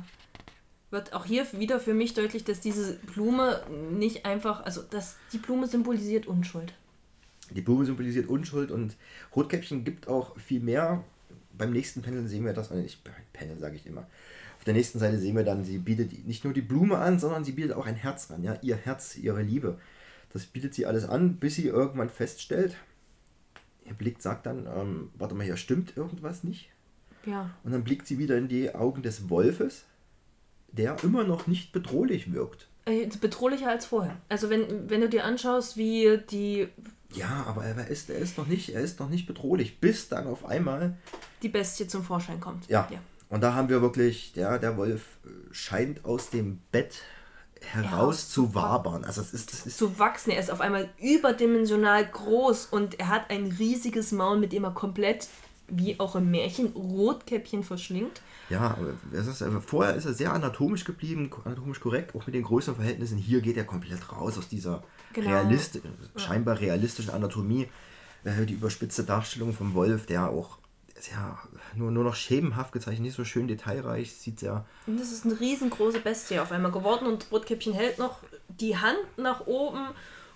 wird auch hier wieder für mich deutlich, dass diese Blume nicht einfach, also dass die Blume symbolisiert Unschuld. Die Blume symbolisiert Unschuld und Rotkäppchen gibt auch viel mehr. Beim nächsten Panel sehen wir das, ich, Panel sage ich immer. Auf der nächsten Seite sehen wir dann, sie bietet nicht nur die Blume an, sondern sie bietet auch ein Herz an. Ja? Ihr Herz, ihre Liebe. Das bietet sie alles an, bis sie irgendwann feststellt, ihr Blick sagt dann, ähm, warte mal, hier stimmt irgendwas nicht. Ja, Und dann blickt sie wieder in die Augen des Wolfes, der immer noch nicht bedrohlich wirkt. äh, bedrohlicher als vorher. Also wenn, wenn du dir anschaust, wie die, Ja, aber er ist, er ist noch nicht, er ist noch nicht bedrohlich, bis dann auf einmal die Bestie zum Vorschein kommt. Ja. ja. Und da haben wir wirklich, der, der Wolf äh, scheint aus dem Bett heraus zu wabern. Also es ist, das ist Zu wachsen. Er ist auf einmal überdimensional groß und er hat ein riesiges Maul, mit dem er komplett, wie auch im Märchen, Rotkäppchen verschlingt. ja, es ist, aber vorher ist er sehr anatomisch geblieben, anatomisch korrekt, auch mit den Größenverhältnissen. Hier geht er komplett raus aus dieser Genau. realist, scheinbar realistischen Anatomie. Äh, Die überspitzte Darstellung vom Wolf, der auch sehr, nur, nur noch schemenhaft gezeichnet, nicht so schön detailreich, sieht sehr Und das ist eine riesengroße Bestie auf einmal geworden und Rotkäppchen hält noch die Hand nach oben,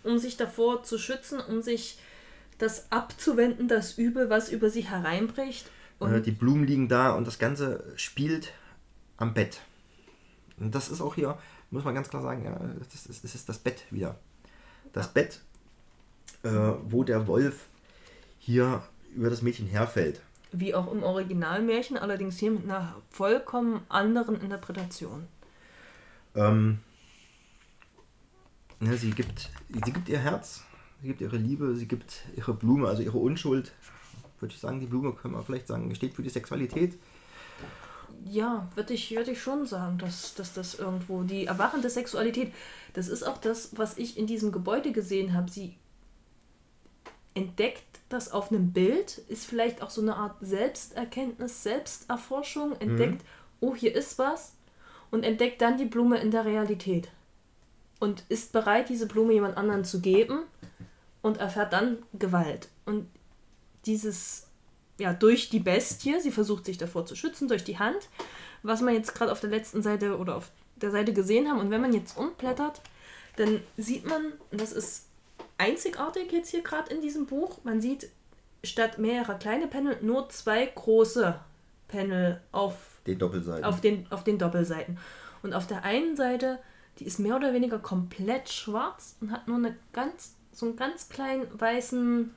um sich davor zu schützen, um sich das abzuwenden, das Übel, was über sie hereinbricht. Und die Blumen liegen da und das Ganze spielt am Bett. Und das ist auch hier, muss man ganz klar sagen, ja, das ist, das ist das Bett wieder. Das Bett, äh, wo der Wolf hier über das Mädchen herfällt. wie auch im Originalmärchen, allerdings hier mit einer vollkommen anderen Interpretation. Ähm, ja, sie, gibt, sie gibt ihr Herz, sie gibt ihre Liebe, sie gibt ihre Blume, also ihre Unschuld. Würde ich sagen, die Blume können wir vielleicht sagen, steht für die Sexualität. Ja, würde ich, würd ich schon sagen, dass, dass das irgendwo die erwachende Sexualität, das ist auch das, was ich in diesem Gebäude gesehen habe. Sie entdeckt das auf einem Bild, ist vielleicht auch so eine Art Selbsterkenntnis, Selbsterforschung, entdeckt, oh, hier ist was und entdeckt dann die Blume in der Realität und ist bereit, diese Blume jemand anderen zu geben und erfährt dann Gewalt. Und dieses, ja, durch die Bestie, sie versucht sich davor zu schützen, durch die Hand, was wir jetzt gerade auf der letzten Seite oder auf der Seite gesehen haben. Und wenn man jetzt umblättert, dann sieht man, und das ist einzigartig jetzt hier gerade in diesem Buch, man sieht statt mehrerer kleine Panel nur zwei große Panel auf Die Doppelseite. auf den, auf den Doppelseiten. Und auf der einen Seite, die ist mehr oder weniger komplett schwarz und hat nur eine ganz, so einen ganz kleinen weißen,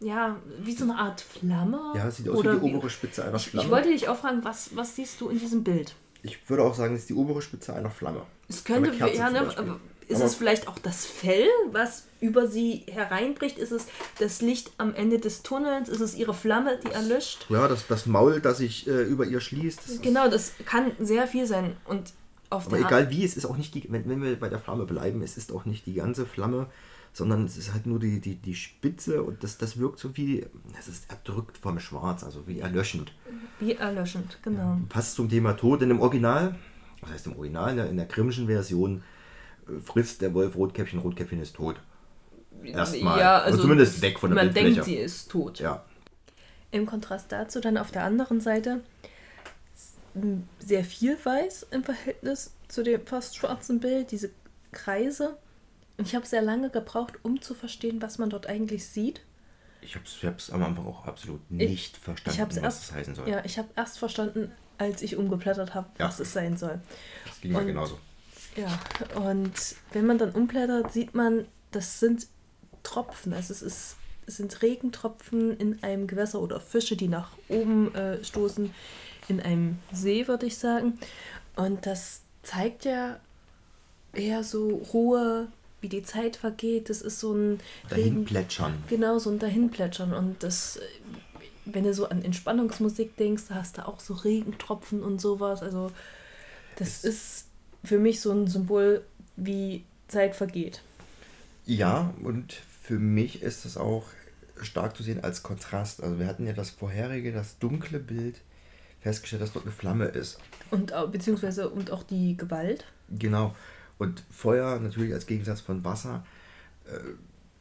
ja, wie so eine Art Flamme. ja, sieht aus Oder wie die obere Spitze einer Ich, Flamme. ich wollte dich auch fragen, was, was siehst du in diesem Bild? Ich würde auch sagen, es ist die obere Spitze einer Flamme. Es könnte, ja, ne, ist Aber- es vielleicht auch das Fell, was über sie hereinbricht? Ist es das Licht am Ende des Tunnels? Ist es ihre Flamme, die erlischt? Ja, das, das Maul, das sich äh, über ihr schließt. Das Genau, das kann sehr viel sein. Und auf aber egal wie, es ist auch nicht die, wenn, wenn wir bei der Flamme bleiben, es ist auch nicht die ganze Flamme, sondern es ist halt nur die, die, die Spitze und das, das wirkt so wie, es ist erdrückt vom Schwarz, also wie erlöschend. wie erlöschend, genau. Passt zum Thema Tod. Denn im Original, was heißt im Original, in der, in der Grimmschen Version, äh, frisst der Wolf Rotkäppchen, Rotkäppchen ist tot. Erstmal. Ja, Oder also zumindest weg von der Man Bildfläche. denkt, sie ist tot. Ja. Im Kontrast dazu dann auf der anderen Seite sehr viel weiß im Verhältnis zu dem fast schwarzen Bild, diese Kreise. Und ich habe sehr lange gebraucht, um zu verstehen, was man dort eigentlich sieht. Ich habe es am Anfang auch absolut nicht verstanden, ich habe es was erst, das heißen soll. ja, ich habe erst verstanden, als ich umgeblättert habe, Ja. was es sein soll. Das ging mir genauso. Ja, und wenn man dann umblättert, sieht man, das sind Tropfen. Also es, ist, es sind Regentropfen in einem Gewässer oder Fische, die nach oben äh, stoßen, in einem See, würde ich sagen. Und das zeigt ja eher so Ruhe, wie die Zeit vergeht. Das ist so ein Dahin Regen, plätschern. Genau, so ein Dahinplätschern. Und das, wenn du so an Entspannungsmusik denkst, da hast du auch so Regentropfen und sowas. Also Das ist für mich so ein Symbol, wie Zeit vergeht. Ja, und für mich ist es auch stark zu sehen als Kontrast. Also wir hatten ja das vorherige, das dunkle Bild, festgestellt, dass dort eine Flamme ist. Und beziehungsweise und auch die Gewalt. Genau. Und Feuer natürlich als Gegensatz von Wasser. äh,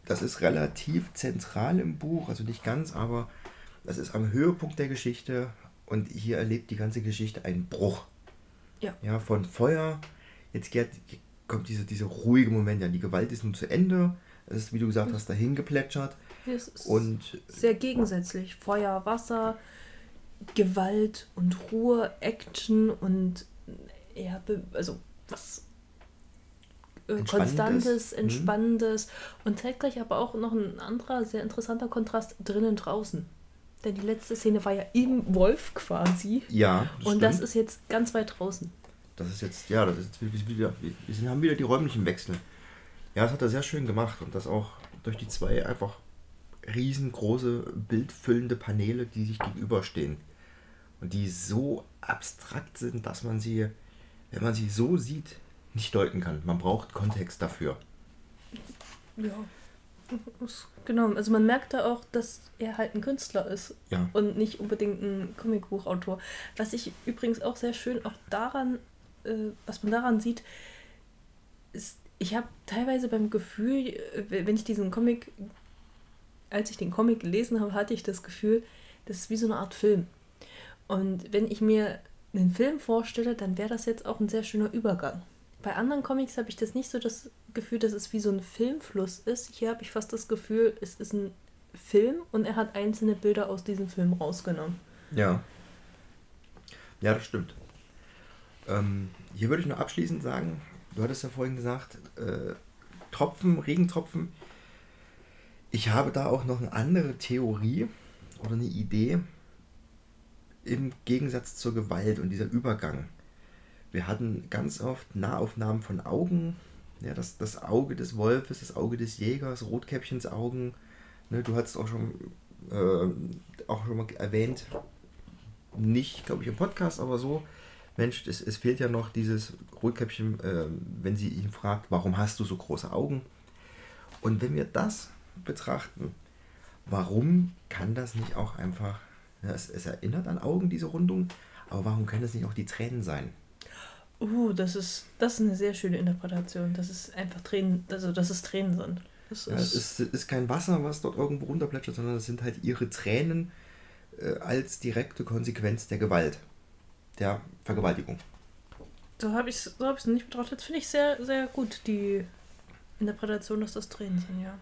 Das ist relativ zentral im Buch, also nicht ganz, aber das ist am Höhepunkt der Geschichte und hier erlebt die ganze Geschichte einen Bruch. Ja. Ja, von Feuer, jetzt geht, kommt dieser diese ruhige Moment, ja, die Gewalt ist nun zu Ende, es ist, wie du gesagt hast, dahin geplätschert Es ist und sehr gegensätzlich. Feuer, Wasser, Gewalt und Ruhe, Action und ja, also was Entspannendes. Konstantes, Mhm. Entspannendes und zeitgleich aber auch noch ein anderer sehr interessanter Kontrast drinnen draußen. Denn die letzte Szene war ja im Wolf quasi. ja, und das stimmt. ist jetzt ganz weit draußen. Das ist jetzt, ja, das ist jetzt wieder, wir haben wieder die räumlichen Wechsel. Ja, das hat er sehr schön gemacht und das auch durch die zwei einfach riesengroße, bildfüllende Paneele, die sich gegenüberstehen. Und die so abstrakt sind, dass man sie, wenn man sie so sieht, nicht deuten kann. Man braucht Kontext dafür. Ja. Genau, also man merkt da auch, dass er halt ein Künstler ist Ja. und nicht unbedingt ein Comicbuchautor. Was ich übrigens auch sehr schön auch daran, äh, was man daran sieht, ist, ich habe teilweise beim Gefühl, wenn ich diesen Comic, als ich den Comic gelesen habe, hatte ich das Gefühl, das ist wie so eine Art Film. Und wenn ich mir einen Film vorstelle, dann wäre das jetzt auch ein sehr schöner Übergang. Bei anderen Comics habe ich das nicht so das Gefühl, dass es wie so ein Filmfluss ist. Hier habe ich fast das Gefühl, es ist ein Film und er hat einzelne Bilder aus diesem Film rausgenommen. Ja. Ja, das stimmt. Ähm, hier würde ich nur abschließend sagen, du hattest ja vorhin gesagt, äh, Tropfen, Regentropfen. Ich habe da auch noch eine andere Theorie oder eine Idee im Gegensatz zur Gewalt und dieser Übergang. Wir hatten ganz oft Nahaufnahmen von Augen, ja, das, das Auge des Wolfes, das Auge des Jägers, Rotkäppchens Augen. Ne, du hast auch schon, äh, auch schon mal erwähnt, nicht, glaube ich, im Podcast, aber so, Mensch, es, es fehlt ja noch dieses Rotkäppchen, äh, wenn sie ihn fragt, warum hast du so große Augen? Und wenn wir das betrachten, warum kann das nicht auch einfach, ja, es, es erinnert an Augen, diese Rundung, aber warum können das nicht auch die Tränen sein? Uh, das ist, das ist eine sehr schöne Interpretation. Das ist einfach Tränen, also dass es Tränen sind. Das Ja, es ist, es ist kein Wasser, was dort irgendwo runterplätschert, sondern es sind halt ihre Tränen äh, als direkte Konsequenz der Gewalt, der Vergewaltigung. So habe ich es so hab nicht betrachtet. Das finde ich sehr, sehr gut, die Interpretation, dass das Tränen sind, ja.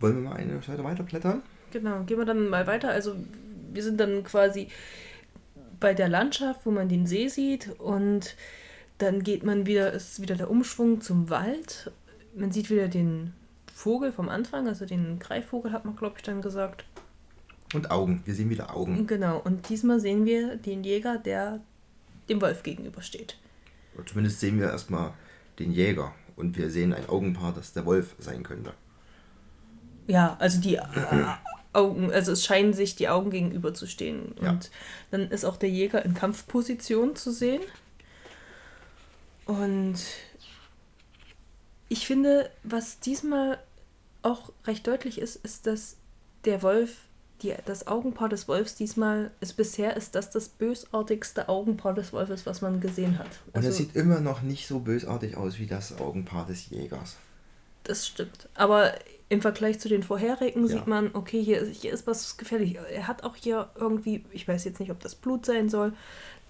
Wollen wir mal eine Seite weiterblättern? Genau, gehen wir dann mal weiter. Also wir sind dann quasi bei der Landschaft, wo man den See sieht und dann geht man wieder, ist wieder der Umschwung zum Wald. Man sieht wieder den Vogel vom Anfang, also den Greifvogel hat man, glaube ich, dann gesagt. Und Augen. Wir sehen wieder Augen. Genau, und diesmal sehen wir den Jäger, der dem Wolf gegenübersteht. Oder zumindest sehen wir erstmal den Jäger. Und wir sehen ein Augenpaar, das der Wolf sein könnte. Ja, also die Augen, also es scheinen sich die Augen gegenüberzustehen. Ja. Und dann ist auch der Jäger in Kampfposition zu sehen. Und ich finde, was diesmal auch recht deutlich ist, ist, dass der Wolf, die, das Augenpaar des Wolfs diesmal ist bisher ist das das bösartigste Augenpaar des Wolfes, was man gesehen hat. Und es Also, sieht immer noch nicht so bösartig aus wie das Augenpaar des Jägers. Das stimmt. Aber im Vergleich zu den vorherigen Ja. sieht man, okay, hier, hier ist was gefährlich. Er hat auch hier irgendwie, ich weiß jetzt nicht, ob das Blut sein soll,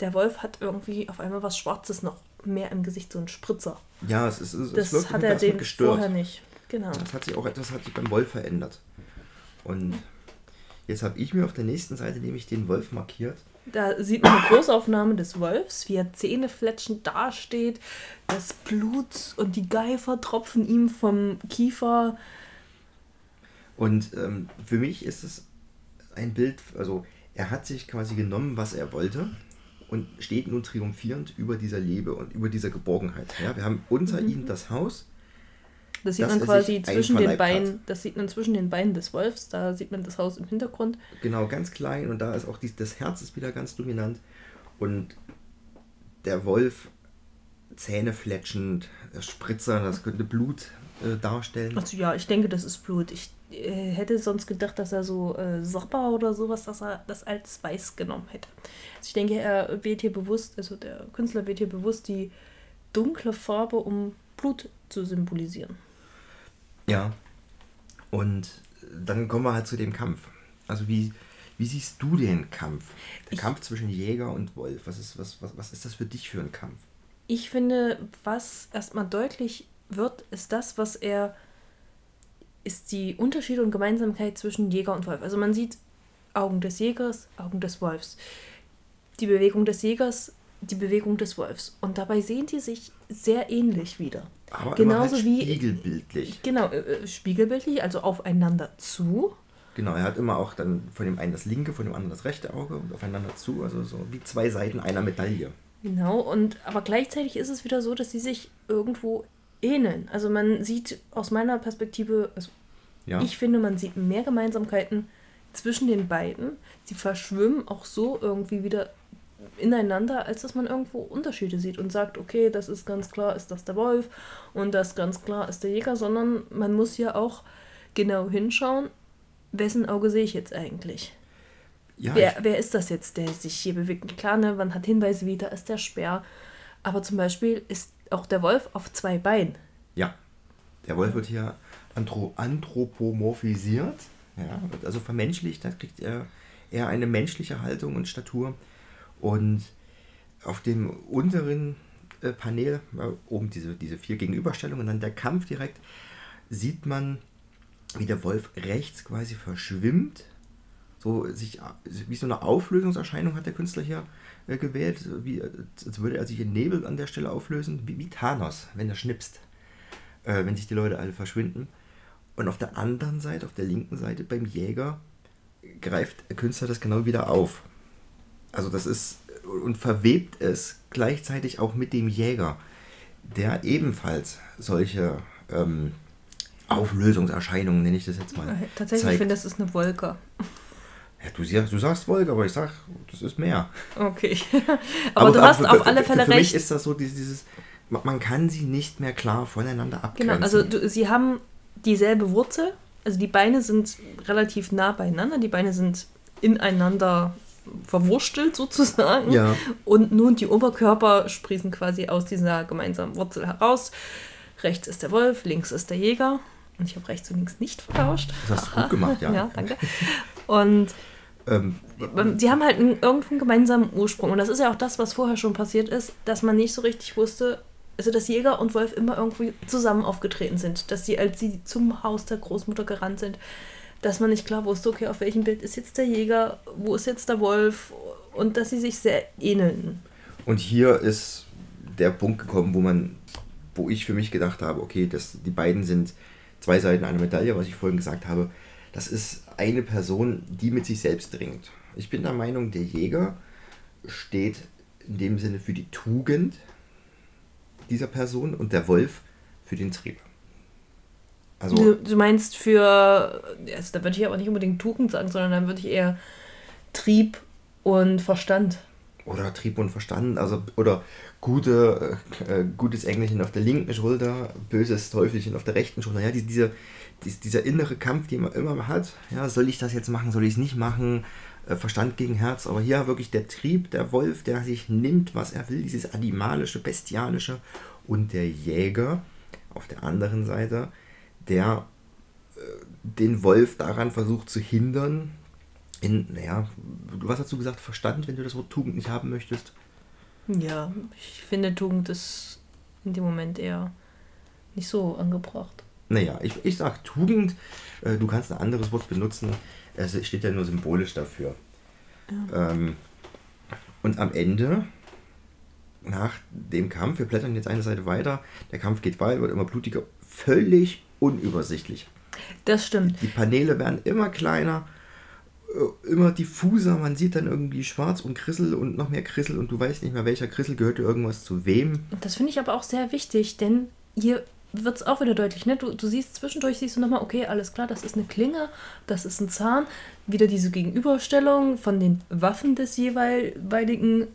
der Wolf hat irgendwie auf einmal was Schwarzes noch mehr im Gesicht, so ein Spritzer. Ja, es, ist, es, Das es hat er den gestört. vorher nicht. Genau. Das hat sich auch etwas hat sich beim Wolf verändert. Und jetzt habe ich mir auf der nächsten Seite nämlich den Wolf markiert. Da sieht man eine Großaufnahme des Wolfs, wie er zähnefletschend dasteht, das Blut und die Geifer tropfen ihm vom Kiefer. Und ähm, für mich ist es ein Bild, also er hat sich quasi genommen, was er wollte und steht nun triumphierend über dieser Liebe und über dieser Geborgenheit. Ja, wir haben unter Mhm. ihm das Haus. Das sieht man quasi zwischen den Beinen, hat. das sieht man zwischen den Beinen des Wolfs, da sieht man das Haus im Hintergrund. Genau, ganz klein und da ist auch dies, das Herz ist wieder ganz dominant. Und der Wolf zähnefletschend, der Spritzer, das könnte Blut äh, darstellen. Also ja, ich denke, das ist Blut. Ich hätte sonst gedacht, dass er so äh, Sapper oder sowas, dass er das als weiß genommen hätte. Also ich denke, er wählt hier bewusst, also der Künstler wählt hier bewusst die dunkle Farbe, um Blut zu symbolisieren. Ja. Und dann kommen wir halt zu dem Kampf. Also wie, wie siehst du den Kampf? Der Ich- Kampf zwischen Jäger und Wolf. Was ist, was, was, was ist das für dich für ein Kampf? Ich finde, was erstmal deutlich wird, ist das, was er ist die Unterschiede und Gemeinsamkeit zwischen Jäger und Wolf. Also man sieht Augen des Jägers, Augen des Wolfs. Die Bewegung des Jägers, die Bewegung des Wolfs. Und dabei sehen die sich sehr ähnlich wieder. Aber Genauso halt wie spiegelbildlich. Genau, äh, äh, spiegelbildlich, also aufeinander zu. Genau, er hat immer auch dann von dem einen das linke, von dem anderen das rechte Auge und aufeinander zu. Also so wie zwei Seiten einer Medaille. Genau, und aber gleichzeitig ist es wieder so, dass sie sich irgendwo ähneln. Also man sieht aus meiner Perspektive, also Ja. ich finde, man sieht mehr Gemeinsamkeiten zwischen den beiden. Sie verschwimmen auch so irgendwie wieder ineinander, als dass man irgendwo Unterschiede sieht und sagt, okay, das ist ganz klar, ist das der Wolf und das ganz klar ist der Jäger, sondern man muss ja auch genau hinschauen, wessen Auge sehe ich jetzt eigentlich. ja, Wer, wer ist das jetzt, der sich hier bewegt? Klar, ne, man hat Hinweise wie, da ist der Speer. Aber zum Beispiel ist auch der Wolf auf zwei Beinen. Ja, der Wolf wird hier anthro anthropomorphisiert, ja, wird also vermenschlicht, da kriegt er eher eine menschliche Haltung und Statur. Und auf dem unteren äh, Panel, äh, oben diese, diese vier Gegenüberstellungen, dann der Kampf direkt, sieht man, wie der Wolf rechts quasi verschwimmt. So sich, wie so eine Auflösungserscheinung hat der Künstler hier äh, gewählt, wie, als würde er sich in Nebel an der Stelle auflösen, wie, wie Thanos, wenn er schnipst, äh, wenn sich die Leute alle verschwinden. Und auf der anderen Seite, auf der linken Seite beim Jäger, greift der Künstler das genau wieder auf. Also das ist und verwebt es gleichzeitig auch mit dem Jäger, der ebenfalls solche ähm, Auflösungserscheinungen, nenne ich das jetzt mal. Tatsächlich zeigt. finde ich, das ist eine Wolke. Ja, du, du sagst Wolke, aber ich sag, das ist mehr. Okay. [laughs] aber, du hast für- auf alle für- Fälle für mich recht. ist das so dieses, man kann sie nicht mehr klar voneinander abgrenzen. Genau, also du, sie haben dieselbe Wurzel. Also die Beine sind relativ nah beieinander. Die Beine sind ineinander verwurstelt sozusagen. Ja. Und nun die Oberkörper sprießen quasi aus dieser gemeinsamen Wurzel heraus. Rechts ist der Wolf, links ist der Jäger. Und ich habe rechts und links nicht vertauscht. Das hast du gut gemacht, ja. [laughs] ja, danke. Und ähm, sie haben halt einen, irgendeinen gemeinsamen Ursprung. Und das ist ja auch das, was vorher schon passiert ist, dass man nicht so richtig wusste, also dass Jäger und Wolf immer irgendwie zusammen aufgetreten sind. Dass sie, als sie zum Haus der Großmutter gerannt sind, dass man nicht klar wusste, okay, auf welchem Bild ist jetzt der Jäger, wo ist jetzt der Wolf und dass sie sich sehr ähneln. Und hier ist der Punkt gekommen, wo man, wo ich für mich gedacht habe, okay, das, die beiden sind zwei Seiten einer Medaille, was ich vorhin gesagt habe. Das ist eine Person, die mit sich selbst ringt. Ich bin der Meinung, der Jäger steht in dem Sinne für die Tugend dieser Person und der Wolf für den Trieb. Also Du, du meinst für, also da würde ich aber nicht unbedingt Tugend sagen, sondern dann würde ich eher Trieb und Verstand. oder Trieb und Verstand, also oder gute, äh, gutes Engelchen auf der linken Schulter, böses Teufelchen auf der rechten Schulter. Ja, die, diese, dies- dieser innere Kampf, den man immer hat. Ja, soll ich das jetzt machen, soll ich es nicht machen? Äh, Verstand gegen Herz, aber hier wirklich der Trieb, der Wolf, der sich nimmt, was er will, dieses animalische, bestialische und der Jäger auf der anderen Seite, der äh, den Wolf daran versucht zu hindern, in, naja, was hast du gesagt, Verstand, wenn du das Wort Tugend nicht haben möchtest? Ja, ich finde Tugend ist in dem Moment eher nicht so angebracht. Naja, ich, ich sag Tugend, äh, du kannst ein anderes Wort benutzen, es steht ja nur symbolisch dafür. Ähm, und am Ende, nach dem Kampf, wir blättern jetzt eine Seite weiter, der Kampf geht weiter, wird immer blutiger, völlig unübersichtlich. Das stimmt. Die Paneele werden immer kleiner, äh, immer diffuser, man sieht dann irgendwie schwarz und Krissel und noch mehr Krissel und du weißt nicht mehr, welcher Krissel gehörte irgendwas zu wem. Das finde ich aber auch sehr wichtig, denn hier wird es auch wieder deutlich. Ne? Du, du siehst zwischendurch, siehst du nochmal, okay, alles klar, das ist eine Klinge, das ist ein Zahn. Wieder diese Gegenüberstellung von den Waffen des jeweiligen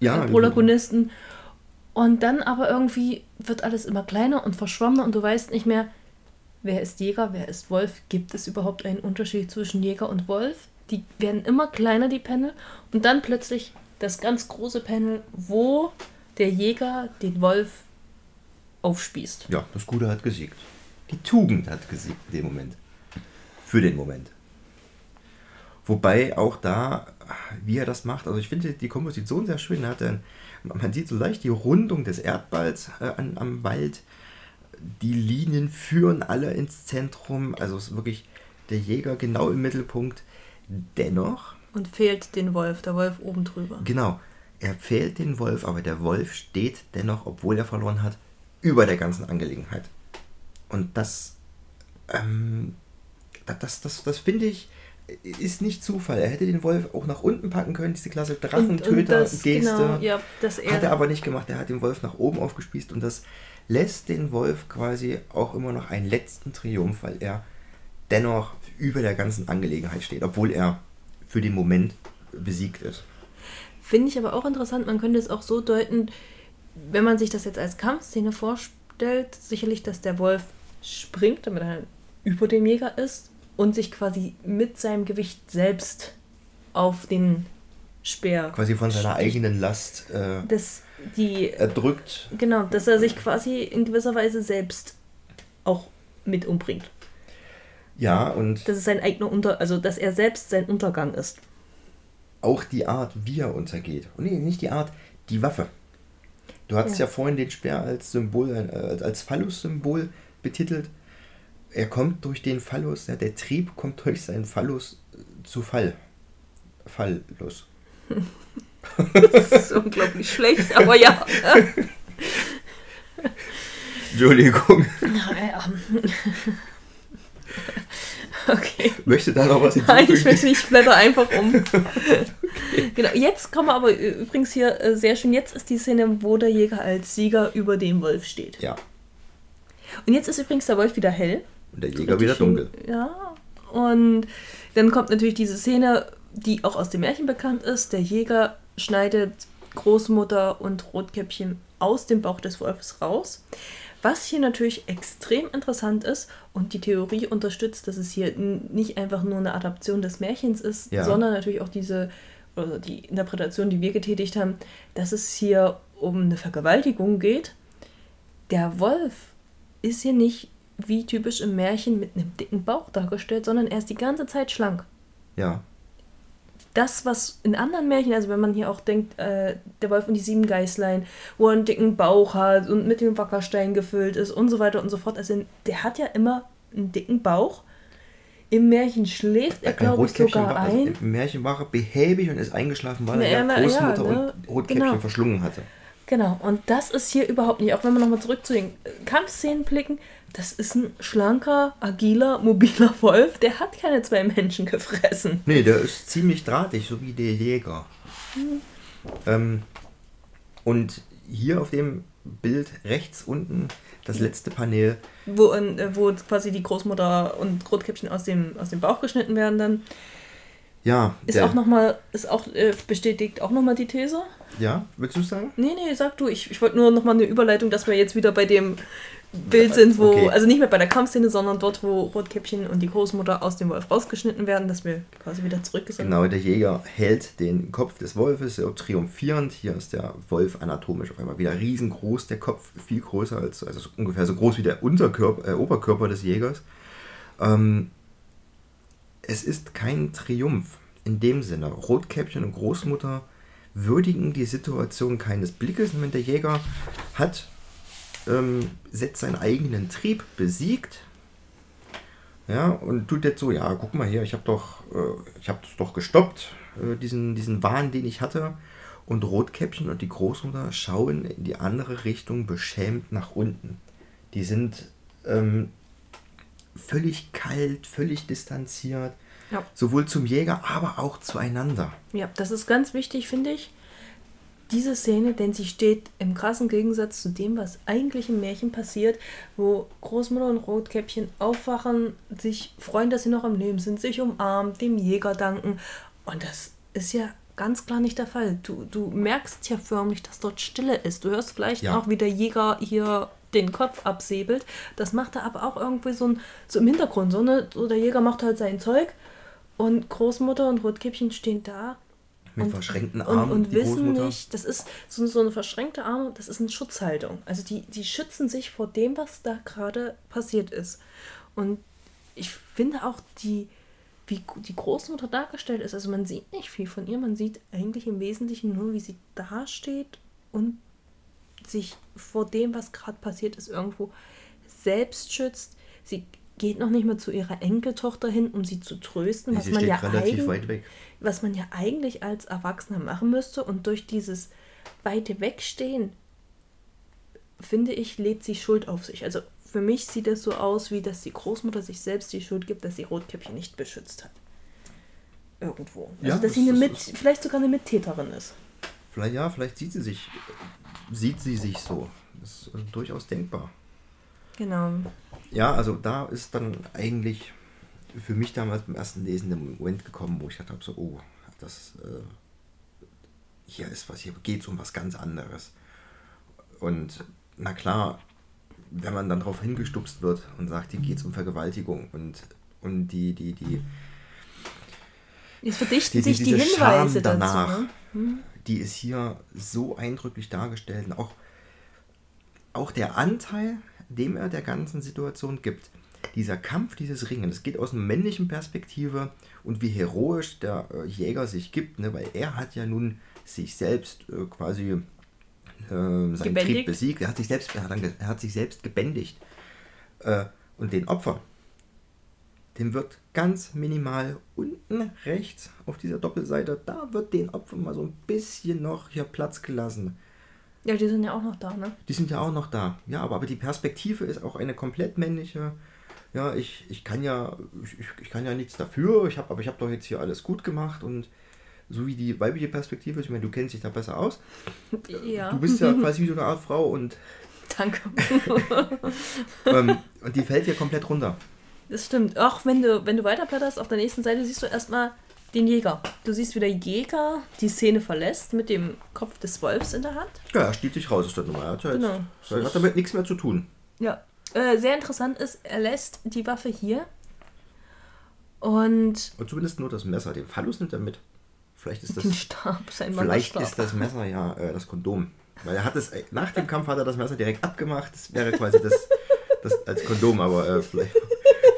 Ja, äh, Protagonisten. Und dann aber irgendwie wird alles immer kleiner und verschwommener und du weißt nicht mehr, wer ist Jäger, wer ist Wolf. Gibt es überhaupt einen Unterschied zwischen Jäger und Wolf? Die werden immer kleiner, die Panel. Und dann plötzlich das ganz große Panel, wo der Jäger den Wolf aufspießt. Ja, das Gute hat gesiegt. Die Tugend hat gesiegt in dem Moment. Für den Moment. Wobei auch da, wie er das macht, also ich finde die Komposition sehr schön. Er hat dann, man sieht so leicht die Rundung des Erdballs äh, an, am Wald. Die Linien führen alle ins Zentrum. Also ist wirklich der Jäger genau im Mittelpunkt. Dennoch. Und fehlt den Wolf, der Wolf oben drüber. Genau. Er fehlt den Wolf, aber der Wolf steht dennoch, obwohl er verloren hat, über der ganzen Angelegenheit. Und das, ähm, das, das, das, das finde ich, ist nicht Zufall. Er hätte den Wolf auch nach unten packen können, diese klasse Drachentöter-Geste. Genau, ja, das hat er aber nicht gemacht. Er hat den Wolf nach oben aufgespießt und das lässt den Wolf quasi auch immer noch einen letzten Triumph, weil er dennoch über der ganzen Angelegenheit steht, obwohl er für den Moment besiegt ist. Finde ich aber auch interessant. Man könnte es auch so deuten, wenn man sich das jetzt als Kampfszene vorstellt, sicherlich, dass der Wolf springt, damit er über dem Jäger ist und sich quasi mit seinem Gewicht selbst auf den Speer. Quasi von seiner eigenen Last äh, das, die, erdrückt. Genau, dass er sich quasi in gewisser Weise selbst auch mit umbringt. Ja, und. Das ist sein eigener Unter, also dass er selbst sein Untergang ist. Auch die Art, wie er untergeht. Und nee, nicht die Art, die Waffe. Du hattest ja, ja vorhin den Speer als Symbol, äh, als Phallus-Symbol betitelt. Er kommt durch den Phallus, ja, der Trieb kommt durch seinen Phallus zu Fall. Fallus. das ist unglaublich schlecht, aber ja. [laughs] Entschuldigung. Ja, Okay. Möchte da noch was hinzufügen? Nein, ich möchte nicht, blätter einfach um. [laughs] okay. Genau, jetzt kommen wir aber übrigens hier äh, sehr schön, jetzt ist die Szene, wo der Jäger als Sieger über dem Wolf steht. Ja. Und jetzt ist übrigens der Wolf wieder hell. Und der Jäger wieder dunkel. Ja. Und dann kommt natürlich diese Szene, die auch aus dem Märchen bekannt ist. Der Jäger schneidet Großmutter und Rotkäppchen aus dem Bauch des Wolfes raus. Was hier natürlich extrem interessant ist und die Theorie unterstützt, dass es hier nicht einfach nur eine Adaption des Märchens ist, ja. sondern natürlich auch diese, oder die Interpretation, die wir getätigt haben, dass es hier um eine Vergewaltigung geht. Der Wolf ist hier nicht wie typisch im Märchen mit einem dicken Bauch dargestellt, sondern er ist die ganze Zeit schlank. Ja das, was in anderen Märchen, also wenn man hier auch denkt, äh, der Wolf und die sieben Geißlein, wo er einen dicken Bauch hat und mit dem Wackerstein gefüllt ist und so weiter und so fort. Also der hat ja immer einen dicken Bauch. Im Märchen schläft er, glaube ich, sogar war, also ein. Im Märchen war er behäbig und ist eingeschlafen, weil er ja Großmutter ja, ne? und Rotkäppchen genau. verschlungen hatte. Genau, und das ist hier überhaupt nicht. Auch wenn wir nochmal zurück zu den Kampfszenen blicken, das ist ein schlanker, agiler, mobiler [laughs] Wolf. Der hat keine zwei Menschen gefressen. Nee, der ist ziemlich drahtig, so wie der Jäger. Mhm. Ähm, und hier auf dem Bild rechts unten das letzte Panel. Wo, äh, wo quasi die Großmutter und Rotkäppchen aus dem, aus dem Bauch geschnitten werden dann. Ja. Ist auch nochmal, ist auch, äh, bestätigt auch nochmal die These. Ja, willst du sagen? Nee, nee, sag du. Ich, ich wollte nur nochmal eine Überleitung, dass wir jetzt wieder bei dem Bild sind, wo, okay. also nicht mehr bei der Kampfszene, sondern dort, wo Rotkäppchen und die Großmutter aus dem Wolf rausgeschnitten werden, dass wir quasi wieder zurück sind. Genau, der Jäger hält den Kopf des Wolfes so triumphierend. Hier ist der Wolf anatomisch auf einmal wieder riesengroß, der Kopf viel größer als, also ungefähr so groß wie der Unterkörper, äh, Oberkörper des Jägers. Ähm, es ist kein Triumph in dem Sinne. Rotkäppchen und Großmutter würdigen die Situation keines Blickes. Wenn der Jäger hat ähm, setzt seinen eigenen Trieb, besiegt. Ja, und tut jetzt so, ja, guck mal hier, ich habe doch, äh, ich habe doch gestoppt, äh, diesen, diesen Wahn, den ich hatte. Und Rotkäppchen und die Großmutter schauen in die andere Richtung beschämt nach unten. Die sind ähm, völlig kalt, völlig distanziert. Ja. Sowohl zum Jäger, aber auch zueinander. Ja, das ist ganz wichtig, finde ich diese Szene, denn sie steht im krassen Gegensatz zu dem, was eigentlich im Märchen passiert, wo Großmutter und Rotkäppchen aufwachen, sich freuen, dass sie noch am Leben sind, sich umarmen, dem Jäger danken. Und das ist ja ganz klar nicht der Fall. Du, du merkst ja förmlich, dass dort Stille ist. Du hörst vielleicht Ja. auch, wie der Jäger hier den Kopf absäbelt. Das macht er aber auch irgendwie so, ein, so im Hintergrund. So, ne? so der Jäger macht halt sein Zeug und Großmutter und Rotkäppchen stehen da Mit verschränkten und, Armen, und die wissen Großmutter. nicht, das ist so, so eine verschränkte Arme, das ist eine Schutzhaltung. Also die, die schützen sich vor dem, was da gerade passiert ist. Und ich finde auch die, wie die Großmutter dargestellt ist, also man sieht nicht viel von ihr, man sieht eigentlich im Wesentlichen nur, wie sie dasteht und sich vor dem, was gerade passiert ist, irgendwo selbst schützt. Sie geht noch nicht mal zu ihrer Enkeltochter hin, um sie zu trösten, was sie man ja relativ weit weg. Was man ja eigentlich als Erwachsener machen müsste. Und durch dieses weite Wegstehen, finde ich, lädt sie Schuld auf sich. Also für mich sieht es so aus, wie dass die Großmutter sich selbst die Schuld gibt, dass sie Rotkäppchen nicht beschützt hat. Irgendwo. Also Ja, dass das sie eine Mit ist- vielleicht sogar eine Mittäterin ist. Vielleicht, ja, vielleicht sieht sie sich, sieht sie sich so. Das ist äh, durchaus denkbar. Genau. Ja, also da ist dann eigentlich für mich damals beim ersten Lesen der Moment gekommen, wo ich gedacht habe, so, oh, das äh, hier ist was, hier geht es um was ganz anderes. Und na klar, wenn man dann darauf hingestupst wird und sagt, hier geht es um Vergewaltigung und, und die, die, die, Jetzt verdichten die, die, sich die Hinweise Scham danach, dazu. Ne? die ist hier so eindrücklich dargestellt. Und auch, auch der Anteil, dem er der ganzen Situation gibt. Dieser Kampf, dieses Ringen, das geht aus einer männlichen Perspektive und wie heroisch der äh, Jäger sich gibt, ne? weil er hat ja nun sich selbst äh, quasi äh, seinen Trieb Gebändigt. besiegt. Er hat sich selbst, er hat, er hat sich selbst gebändigt. Äh, und den Opfern, dem wird ganz minimal unten rechts auf dieser Doppelseite, da wird den Opfern mal so ein bisschen noch hier Platz gelassen. Ja, die sind ja auch noch da, ne? Die sind ja auch noch da. Ja, aber, aber die Perspektive ist auch eine komplett männliche. Ja, ich, ich kann ja ich, ich- kann ja nichts dafür, ich hab, aber ich habe doch jetzt hier alles gut gemacht und so wie die weibliche Perspektive ist, ich meine, du kennst dich da besser aus. Ja. Du bist ja [laughs] quasi wie so eine Art Frau und, Danke. [laughs] ähm, und die fällt hier komplett runter. Das stimmt. Auch wenn du, wenn du weiterblätterst, auf der nächsten Seite siehst du erstmal den Jäger. Du siehst, wie der Jäger die Szene verlässt mit dem Kopf des Wolfs in der Hand. Ja, er stiehlt sich raus aus der Nummer. Er hat, ja jetzt, Genau. er hat damit nichts mehr zu tun. Ja. Äh, sehr interessant ist, er lässt die Waffe hier. Und Und zumindest nur das Messer. Den Phallus nimmt er mit. Vielleicht ist das, den Stab, sein vielleicht Wanderstab. ist das Messer ja äh, das Kondom. Weil er hat es, äh, nach dem Kampf hat er das Messer direkt abgemacht. Das wäre quasi das, das als Kondom, aber äh, vielleicht,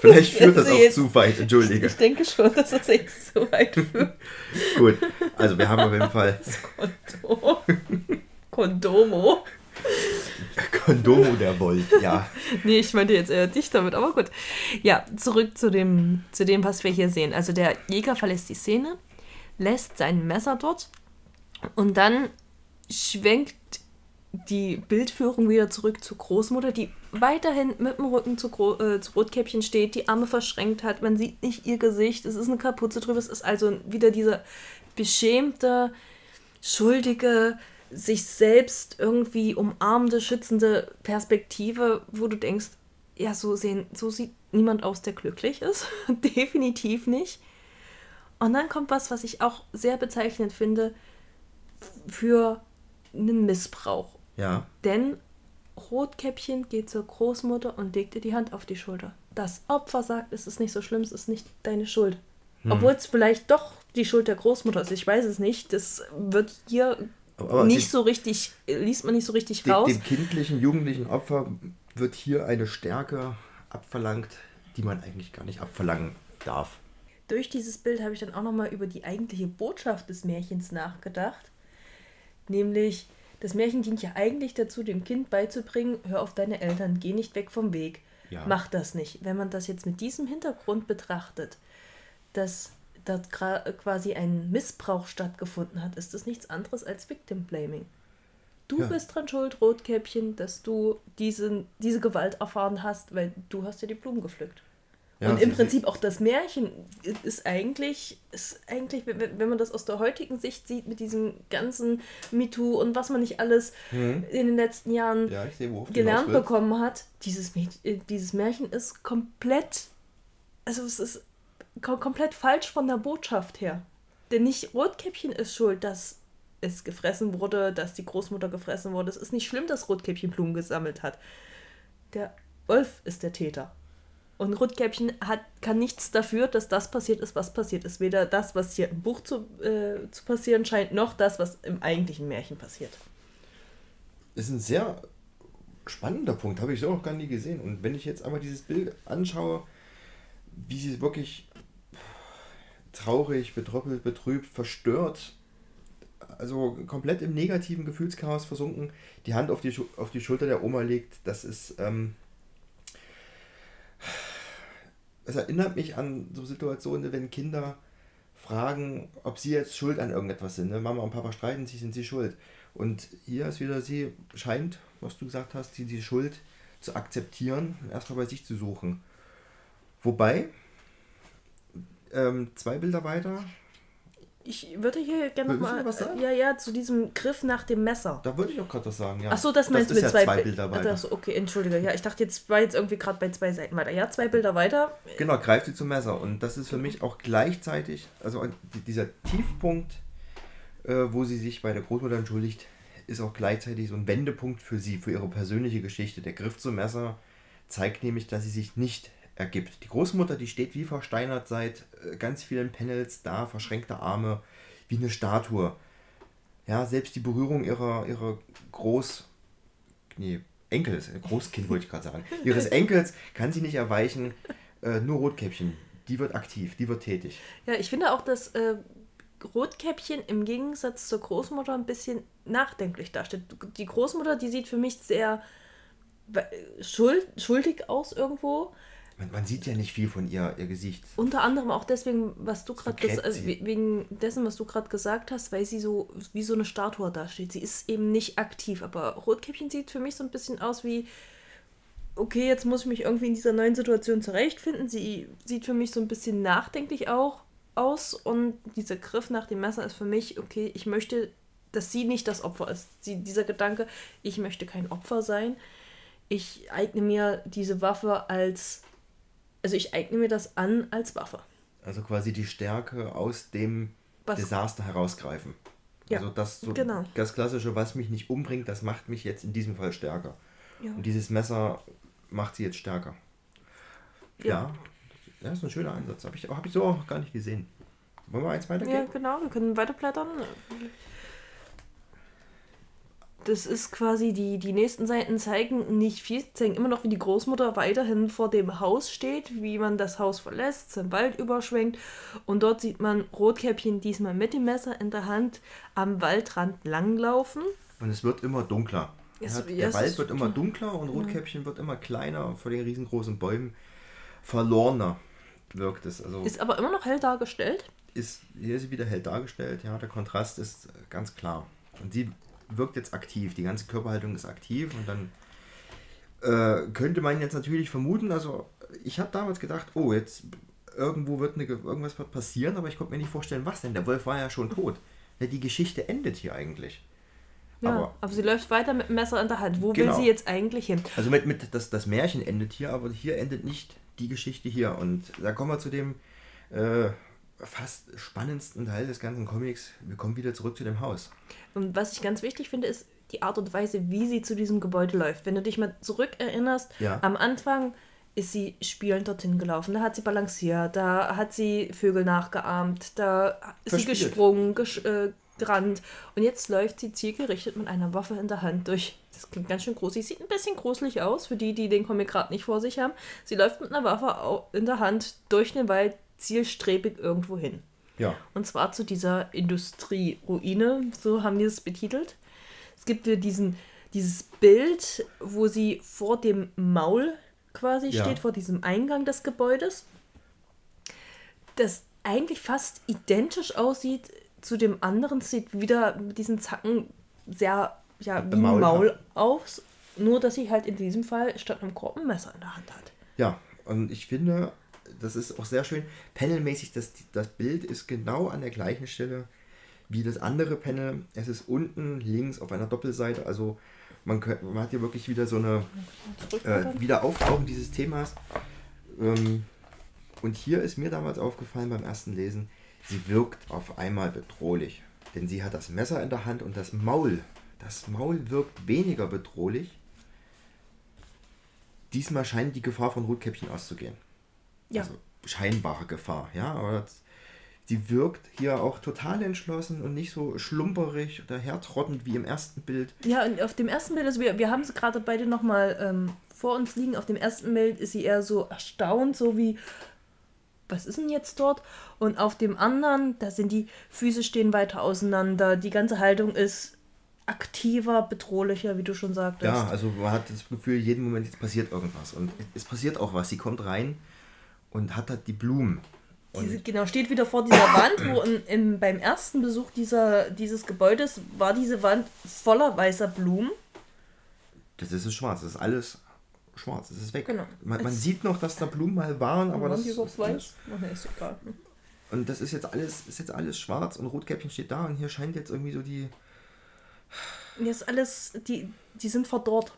vielleicht führt das Also auch jetzt- zu weit. Entschuldige. Ich denke schon, dass das jetzt so weit führt. [laughs] Gut. Also wir haben auf jeden Fall Kondom. Kondomo. Kondomo der Wolf. Ja. [laughs] Nee, ich meinte jetzt eher dich damit, aber gut. Ja, zurück zu dem, zu dem, was wir hier sehen. Also der Jäger verlässt die Szene, lässt sein Messer dort und dann schwenkt die Bildführung wieder zurück zur Großmutter, die weiterhin mit dem Rücken zu, Gro äh, zu Rotkäppchen steht, die Arme verschränkt hat. Man sieht nicht ihr Gesicht, es ist eine Kapuze drüber. Es ist also wieder diese beschämte, schuldige, sich selbst irgendwie umarmende, schützende Perspektive, wo du denkst, ja, so, sehen, so sieht niemand aus, der glücklich ist. [laughs] Definitiv nicht. Und dann kommt was, was ich auch sehr bezeichnend finde für einen Missbrauch. Ja. Denn Rotkäppchen geht zur Großmutter und legt ihr die Hand auf die Schulter. Das Opfer sagt, es ist nicht so schlimm, es ist nicht deine Schuld. Obwohl es vielleicht doch die Schuld der Großmutter ist. Ich weiß es nicht. Das wird hier Aber nicht dem- so richtig, liest man nicht so richtig Dem, raus. dem kindlichen, jugendlichen Opfer wird hier eine Stärke abverlangt, die man eigentlich gar nicht abverlangen darf. Durch dieses Bild habe ich dann auch nochmal über die eigentliche Botschaft des Märchens nachgedacht. Nämlich, das Märchen dient ja eigentlich dazu, dem Kind beizubringen, hör auf deine Eltern, geh nicht weg vom Weg. Ja. Mach das nicht. Wenn man das jetzt mit diesem Hintergrund betrachtet, dass gra- quasi ein Missbrauch stattgefunden hat, ist das nichts anderes als Victim Blaming. Du Ja. bist dran schuld, Rotkäppchen, dass du diesen, diese Gewalt erfahren hast, weil du hast dir die Blumen gepflückt. Ja, und im Prinzip auch das Märchen ist eigentlich, ist eigentlich, wenn man das aus der heutigen Sicht sieht, mit diesem ganzen MeToo und was man nicht alles in den letzten Jahren Ja, sehe, gelernt bekommen hat, dieses, äh, dieses Märchen ist komplett, also es ist komplett falsch von der Botschaft her. Denn nicht Rotkäppchen ist schuld, dass es gefressen wurde, dass die Großmutter gefressen wurde. Es ist nicht schlimm, dass Rotkäppchen Blumen gesammelt hat. Der Wolf ist der Täter. Und Rotkäppchen hat, kann nichts dafür, dass das passiert ist, was passiert ist. Weder das, was hier im Buch zu, äh, zu passieren scheint, noch das, was im eigentlichen Märchen passiert. ist ein sehr spannender Punkt, habe ich so auch gar nie gesehen. Und wenn ich jetzt aber dieses Bild anschaue, wie sie wirklich traurig, betröppelt, betrübt, verstört, also komplett im negativen Gefühlschaos versunken, die Hand auf die, auf die Schulter der Oma legt, das ist, ähm, es erinnert mich an so Situationen, wenn Kinder fragen, ob sie jetzt schuld an irgendetwas sind. Ne? Mama und Papa streiten sich, sind sie schuld. Und hier ist wieder sie, scheint, was du gesagt hast, die, die Schuld zu akzeptieren erstmal bei sich zu suchen. Wobei, ähm, zwei Bilder weiter, Ich würde hier gerne was sagen? Ja, ja, zu diesem Griff nach dem Messer. da würde ich auch gerade was sagen, ja. Ach so, das meinst du mit ja zwei, zwei Bi- Bilder weiter. Das, okay, entschuldige. Ja, ich dachte, jetzt war jetzt irgendwie gerade bei zwei Seiten weiter. Ja, zwei Bilder weiter. Genau, greift sie zum Messer. Und das ist für mich auch gleichzeitig, also die- dieser Tiefpunkt, äh, wo sie sich bei der Großmutter entschuldigt, ist auch gleichzeitig so ein Wendepunkt für sie, für ihre persönliche Geschichte. Der Griff zum Messer zeigt nämlich, dass sie sich nicht ergibt. Die Großmutter, die steht wie versteinert seit äh, ganz vielen Panels da, verschränkte Arme, wie eine Statue. Ja, selbst die Berührung ihrer, ihrer Groß... Nee, Enkels, äh, Großkind wollte ich gerade sagen. [laughs] Ihres Enkels kann sie nicht erweichen. Äh, nur Rotkäppchen, die wird aktiv, die wird tätig. Ja, ich finde auch, dass äh, Rotkäppchen im Gegensatz zur Großmutter ein bisschen nachdenklich dasteht. Die Großmutter, die sieht für mich sehr äh, schuld, schuldig aus irgendwo. Man, man sieht ja nicht viel von ihr, ihr Gesicht. Unter anderem auch deswegen, was du gerade we- wegen dessen, was du gerade gesagt hast, weil sie so wie so eine Statue dasteht. Sie ist eben nicht aktiv, aber Rotkäppchen sieht für mich so ein bisschen aus wie okay, jetzt muss ich mich irgendwie in dieser neuen Situation zurechtfinden. Sie sieht für mich so ein bisschen nachdenklich auch aus und dieser Griff nach dem Messer ist für mich okay, ich möchte, dass sie nicht das Opfer ist. Sie, dieser Gedanke, ich möchte kein Opfer sein. Ich eigne mir diese Waffe als also ich eigne mir das an als Waffe. Also quasi die Stärke aus dem Was- Desaster herausgreifen. Ja, also das so genau. das klassische, was mich nicht umbringt, das macht mich jetzt in diesem Fall stärker. Ja. Und dieses Messer macht sie jetzt stärker. Ja. Ja, ja, ist ein schöner Einsatz. Habe ich, hab ich so auch noch gar nicht gesehen. Wollen wir eins weitergehen? Ja, genau, wir können weiterblättern. Das ist quasi, die, die nächsten Seiten zeigen nicht viel, zeigen immer noch, wie die Großmutter weiterhin vor dem Haus steht, wie man das Haus verlässt, zum Wald überschwenkt. Und dort sieht man Rotkäppchen diesmal mit dem Messer in der Hand am Waldrand langlaufen. Und es wird immer dunkler. Es- Ja, ja, der Wald wird immer dunkler und Rotkäppchen wird immer kleiner vor den riesengroßen Bäumen. Verlorener wirkt es. Also Ist aber immer noch hell dargestellt. ist, hier ist sie wieder hell dargestellt. Ja, der Kontrast ist ganz klar. Und sie wirkt jetzt aktiv. Die ganze Körperhaltung ist aktiv und dann äh, könnte man jetzt natürlich vermuten, also ich habe damals gedacht, oh, jetzt irgendwo wird eine, Ge- irgendwas wird passieren, aber ich konnte mir nicht vorstellen, was denn. Der Wolf war ja schon tot. Ja, die Geschichte endet hier eigentlich. Ja, Aber- aber, sie läuft weiter mit dem Messer in der Hand. Wo Genau. will sie jetzt eigentlich hin? Also mit, mit das, das Märchen endet hier, aber hier endet nicht die Geschichte hier. Und da kommen wir zu dem äh, fast spannendsten Teil des ganzen Comics. Wir kommen wieder zurück zu dem Haus. Und was ich ganz wichtig finde, ist die Art und Weise, wie sie zu diesem Gebäude läuft. Wenn du dich mal zurückerinnerst, Ja. am Anfang ist sie spielend dorthin gelaufen. Da hat sie balanciert, da hat sie Vögel nachgeahmt, da ist sie gesprungen, gesch äh, gerannt. Und jetzt läuft sie zielgerichtet mit einer Waffe in der Hand durch. Das klingt ganz schön gruselig. Sieht ein bisschen gruselig aus für die, die den Comic gerade nicht vor sich haben. Sie läuft mit einer Waffe in der Hand durch den Wald zielstrebig irgendwo hin. Ja. Und zwar zu dieser Industrieruine, so haben die es betitelt. Es gibt wieder diesen, dieses Bild, wo sie vor dem Maul quasi Ja. steht, vor diesem Eingang des Gebäudes, das eigentlich fast identisch aussieht zu dem anderen. Sieht wieder mit diesen Zacken sehr ja, wie Maul Maul aus, nur dass sie halt in diesem Fall statt einem Korb ein Messer in der Hand hat. Ja, und ich finde, das ist auch sehr schön. Panelmäßig, das, das Bild ist genau an der gleichen Stelle wie das andere Panel. Es ist unten links auf einer Doppelseite. Also man, könnt, man hat hier wirklich wieder so eine äh, Wiederauftauchen dieses Themas. Ähm, und hier ist mir damals aufgefallen beim ersten Lesen, sie wirkt auf einmal bedrohlich. Denn sie hat das Messer in der Hand und das Maul. Das Maul wirkt weniger bedrohlich. Diesmal scheint die Gefahr von Rotkäppchen auszugehen. Ja. Also scheinbare Gefahr, ja, aber das, die wirkt hier auch total entschlossen und nicht so schlumperig oder hertrottend wie im ersten Bild. Ja, und auf dem ersten Bild, also wir, wir haben sie gerade beide nochmal ähm, vor uns liegen. Auf dem ersten Bild ist sie eher so erstaunt, so wie, was ist denn jetzt dort? Und auf dem anderen, da sind die Füße stehen weiter auseinander. Die ganze Haltung ist aktiver, bedrohlicher, wie du schon sagtest. Ja, also man hat das Gefühl, jeden Moment jetzt passiert irgendwas. Und es passiert auch was. Sie kommt rein und hat halt die Blumen. Diese, genau, steht wieder vor dieser Wand, wo in, im, beim ersten Besuch dieser, dieses Gebäudes war diese Wand voller weißer Blumen. Das ist schwarz, das ist alles schwarz, das ist weg. Genau. Man, man sieht noch, dass da Blumen mal waren, aber das die ist weiß? Ach, nee, ist egal. Und das ist jetzt alles, ist jetzt alles schwarz und Rotkäppchen steht da und hier scheint jetzt irgendwie so die. Ja, ist alles, die, die sind verdorrt.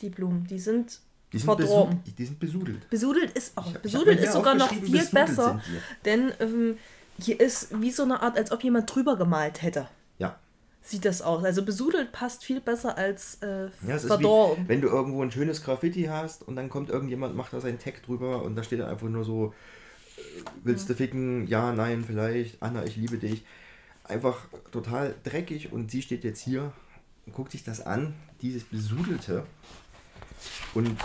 Die Blumen, die sind, Die sind, verdorben. besudelt, die sind besudelt. Besudelt ist auch, hab- besudelt ist sogar noch viel besser, denn ähm, hier ist wie so eine Art, als ob jemand drüber gemalt hätte. Ja. Sieht das aus. Also besudelt passt viel besser als äh, Ja, verdorben. wie, wenn du irgendwo ein schönes Graffiti hast und dann kommt irgendjemand, macht da seinen Tag drüber und da steht dann einfach nur so, äh, willst du ficken? Ja, nein, vielleicht. Anna, ich liebe dich. Einfach total dreckig und sie steht jetzt hier und guckt sich das an, dieses Besudelte und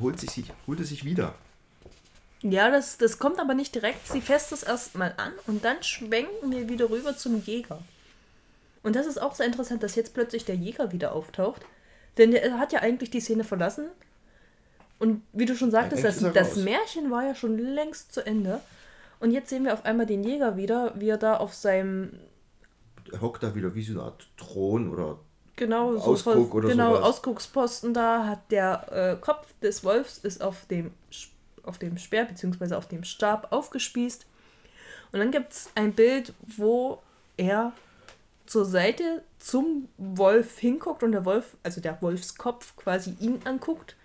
holt, sich, sich- holt es sich wieder. Ja, das, das kommt aber nicht direkt. Sie fässt es erstmal an und dann schwenken wir wieder rüber zum Jäger. Und das ist auch sehr interessant, dass jetzt plötzlich der Jäger wieder auftaucht. Denn der hat ja eigentlich die Szene verlassen. Und wie du schon sagtest, das, das. Märchen war ja schon längst zu Ende. Und jetzt sehen wir auf einmal den Jäger wieder, wie er da auf seinem Er hockt da wieder wie so eine Art Thron oder genau so Ausguck oder genau, sowas. Ausgucksposten da hat der äh, Kopf des Wolfs ist auf dem auf dem Speer bzw. auf dem Stab aufgespießt und dann gibt es ein Bild, wo er zur Seite zum Wolf hinguckt und der Wolf, also der Wolfskopf quasi ihn anguckt,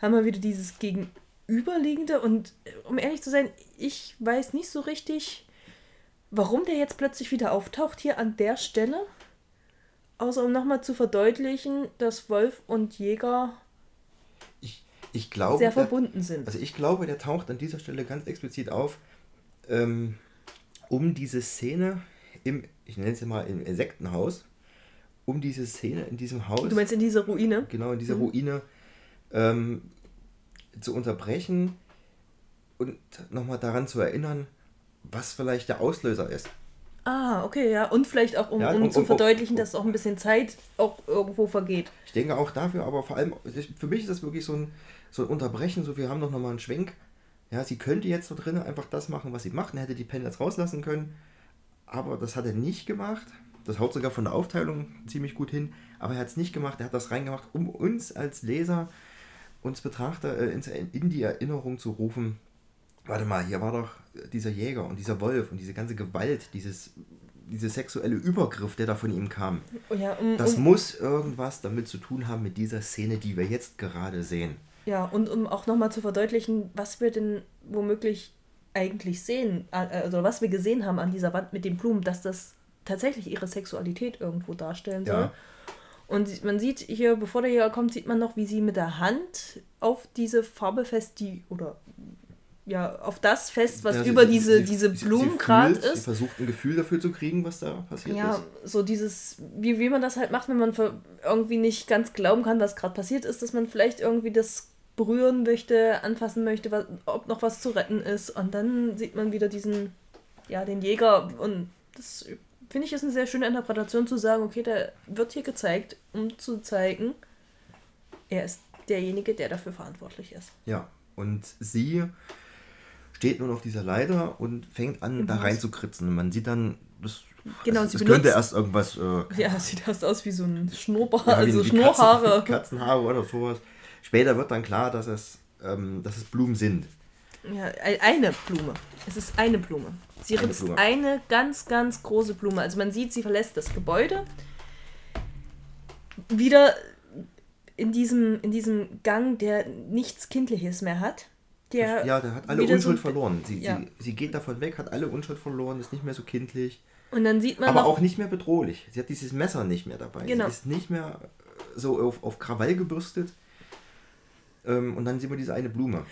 haben wir wieder dieses Gegenüberliegende und äh, um ehrlich zu sein, ich weiß nicht so richtig, warum der jetzt plötzlich wieder auftaucht hier an der Stelle. Außer um nochmal zu verdeutlichen, dass Wolf und Jäger ich, ich glaube. sehr verbunden sind. Also ich glaube, der taucht an dieser Stelle ganz explizit auf, ähm, um diese Szene im, ich nenne es mal im Insektenhaus, um diese Szene in diesem Haus, Du meinst in dieser Ruine? genau in dieser Ruine, ähm, zu unterbrechen und nochmal daran zu erinnern, was vielleicht der Auslöser ist. Ah, okay, ja. Und vielleicht auch, um, Ja, um, um- zu um- verdeutlichen, dass auch ein bisschen Zeit auch irgendwo vergeht. Ich denke auch dafür, aber vor allem, für mich ist das wirklich so ein, so ein Unterbrechen, so wir haben doch nochmal einen Schwenk. Ja, sie könnte jetzt so drinnen einfach das machen, was sie macht, und hätte die Pen jetzt rauslassen können, aber das hat er nicht gemacht. Das haut sogar von der Aufteilung ziemlich gut hin, aber er hat es nicht gemacht, er hat das reingemacht, um uns als Leser, uns Betrachter äh, in die Erinnerung zu rufen, warte mal, hier war doch dieser Jäger und dieser Wolf und diese ganze Gewalt, dieses, diese sexuelle Übergriff, der da von ihm kam. Oh ja, um, Das um, muss irgendwas damit zu tun haben mit dieser Szene, die wir jetzt gerade sehen. ja, und um auch nochmal zu verdeutlichen, was wir denn womöglich eigentlich sehen, äh, also was wir gesehen haben an dieser Wand mit den Blumen, dass das tatsächlich ihre Sexualität irgendwo darstellen soll. Ja. Und man sieht hier, bevor der Jäger kommt, sieht man noch, wie sie mit der Hand auf diese Farbe fest, die, oder ja, auf das fest, was Ja, sie- über sie- diese, sie- diese Blumen gerade fühlt, Sie ist. versucht ein Gefühl dafür zu kriegen, was da passiert Ja, ist. so dieses, wie, wie man das halt macht, wenn man irgendwie nicht ganz glauben kann, was gerade passiert ist, dass man vielleicht irgendwie das berühren möchte, anfassen möchte, was, ob noch was zu retten ist. Und dann sieht man wieder diesen, ja, den Jäger. Und das finde ich ist eine sehr schöne Interpretation zu sagen, okay, der wird hier gezeigt, um zu zeigen, er ist derjenige, der dafür verantwortlich ist. Ja, und sie steht nun auf dieser Leiter und fängt an, Im da Haus. rein zu kritzen. Man sieht dann, das, Genau, sie das benutzt- könnte erst irgendwas, äh, Ja, sieht erst aus wie so ein Schnurrbart, ja, also Schnurrhaare. Katzen, [laughs] Katzenhaare oder sowas. Später wird dann klar, dass es, ähm, dass es Blumen sind. Ja, ei- eine Blume. Es ist eine Blume. Sie Eine ritzt Blume. eine ganz, ganz große Blume. Also man sieht, sie verlässt das Gebäude. Wieder in diesem, in diesem Gang, der nichts Kindliches mehr hat. Der ja, der hat alle so Unschuld ein- verloren. Sie, ja. sie, sie geht davon weg, hat alle Unschuld verloren, ist nicht mehr so kindlich. Und dann sieht man aber noch, auch nicht mehr bedrohlich. Sie hat dieses Messer nicht mehr dabei. Genau. Sie ist nicht mehr so auf, auf Krawall gebürstet. Ähm, und dann sehen wir diese eine Blume.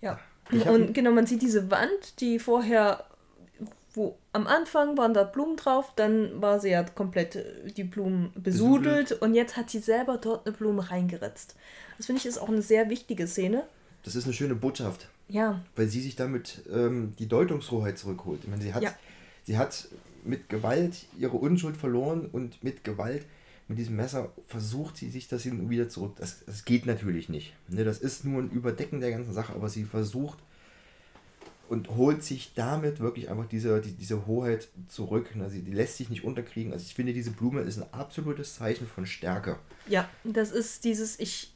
Ja. Ich hab- Und genau, man sieht diese Wand, die vorher, wo am Anfang waren da Blumen drauf, dann war sie ja komplett äh, die Blumen besudelt und jetzt hat sie selber dort eine Blume reingeritzt. Das finde ich ist auch eine sehr wichtige Szene. Das ist eine schöne Botschaft, Ja, weil sie sich damit ähm, die Deutungshoheit zurückholt. Ich meine, sie hat, Ja. sie hat mit Gewalt ihre Unschuld verloren und mit Gewalt, mit diesem Messer, versucht sie sich das hin wieder zurück. Das, das geht natürlich nicht. Ne, das ist nur ein Überdecken der ganzen Sache, aber sie versucht und holt sich damit wirklich einfach diese, die, diese Hoheit zurück. Ne, sie, die lässt sich nicht unterkriegen. Also ich finde, diese Blume ist ein absolutes Zeichen von Stärke. ja, das ist dieses, ich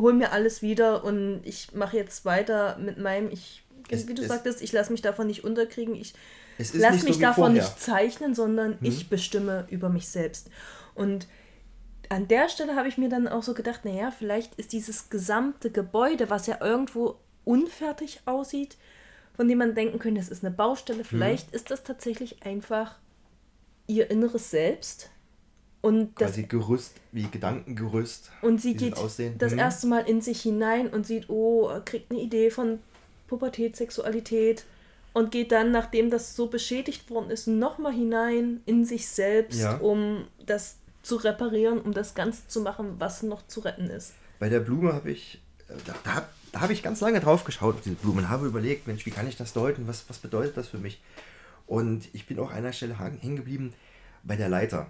hole mir alles wieder und ich mache jetzt weiter mit meinem, ich, Es- wie du es- sagtest, ich lasse mich davon nicht unterkriegen, ich Es ist Lass nicht mich so davon vorher. nicht zeichnen, sondern ich bestimme über mich selbst. Und an der Stelle habe ich mir dann auch so gedacht, naja, vielleicht ist dieses gesamte Gebäude, was ja irgendwo unfertig aussieht, von dem man denken könnte, das ist eine Baustelle, vielleicht ist das tatsächlich einfach ihr inneres Selbst. Und das Quasi Gerüst, wie Gedankengerüst. und sie geht das Mhm. erste Mal in sich hinein und sieht, oh, kriegt eine Idee von Pubertät, Sexualität und geht dann, nachdem das so beschädigt worden ist, nochmal hinein in sich selbst, Ja. um das zu reparieren, um das Ganze zu machen, was noch zu retten ist. Bei der Blume habe ich, äh, da, da, da habe ich ganz lange drauf geschaut auf diese Blume und habe überlegt, Mensch, wie kann ich das deuten? Was, was bedeutet das für mich? Und ich bin auch an einer Stelle hängen geblieben bei der Leiter.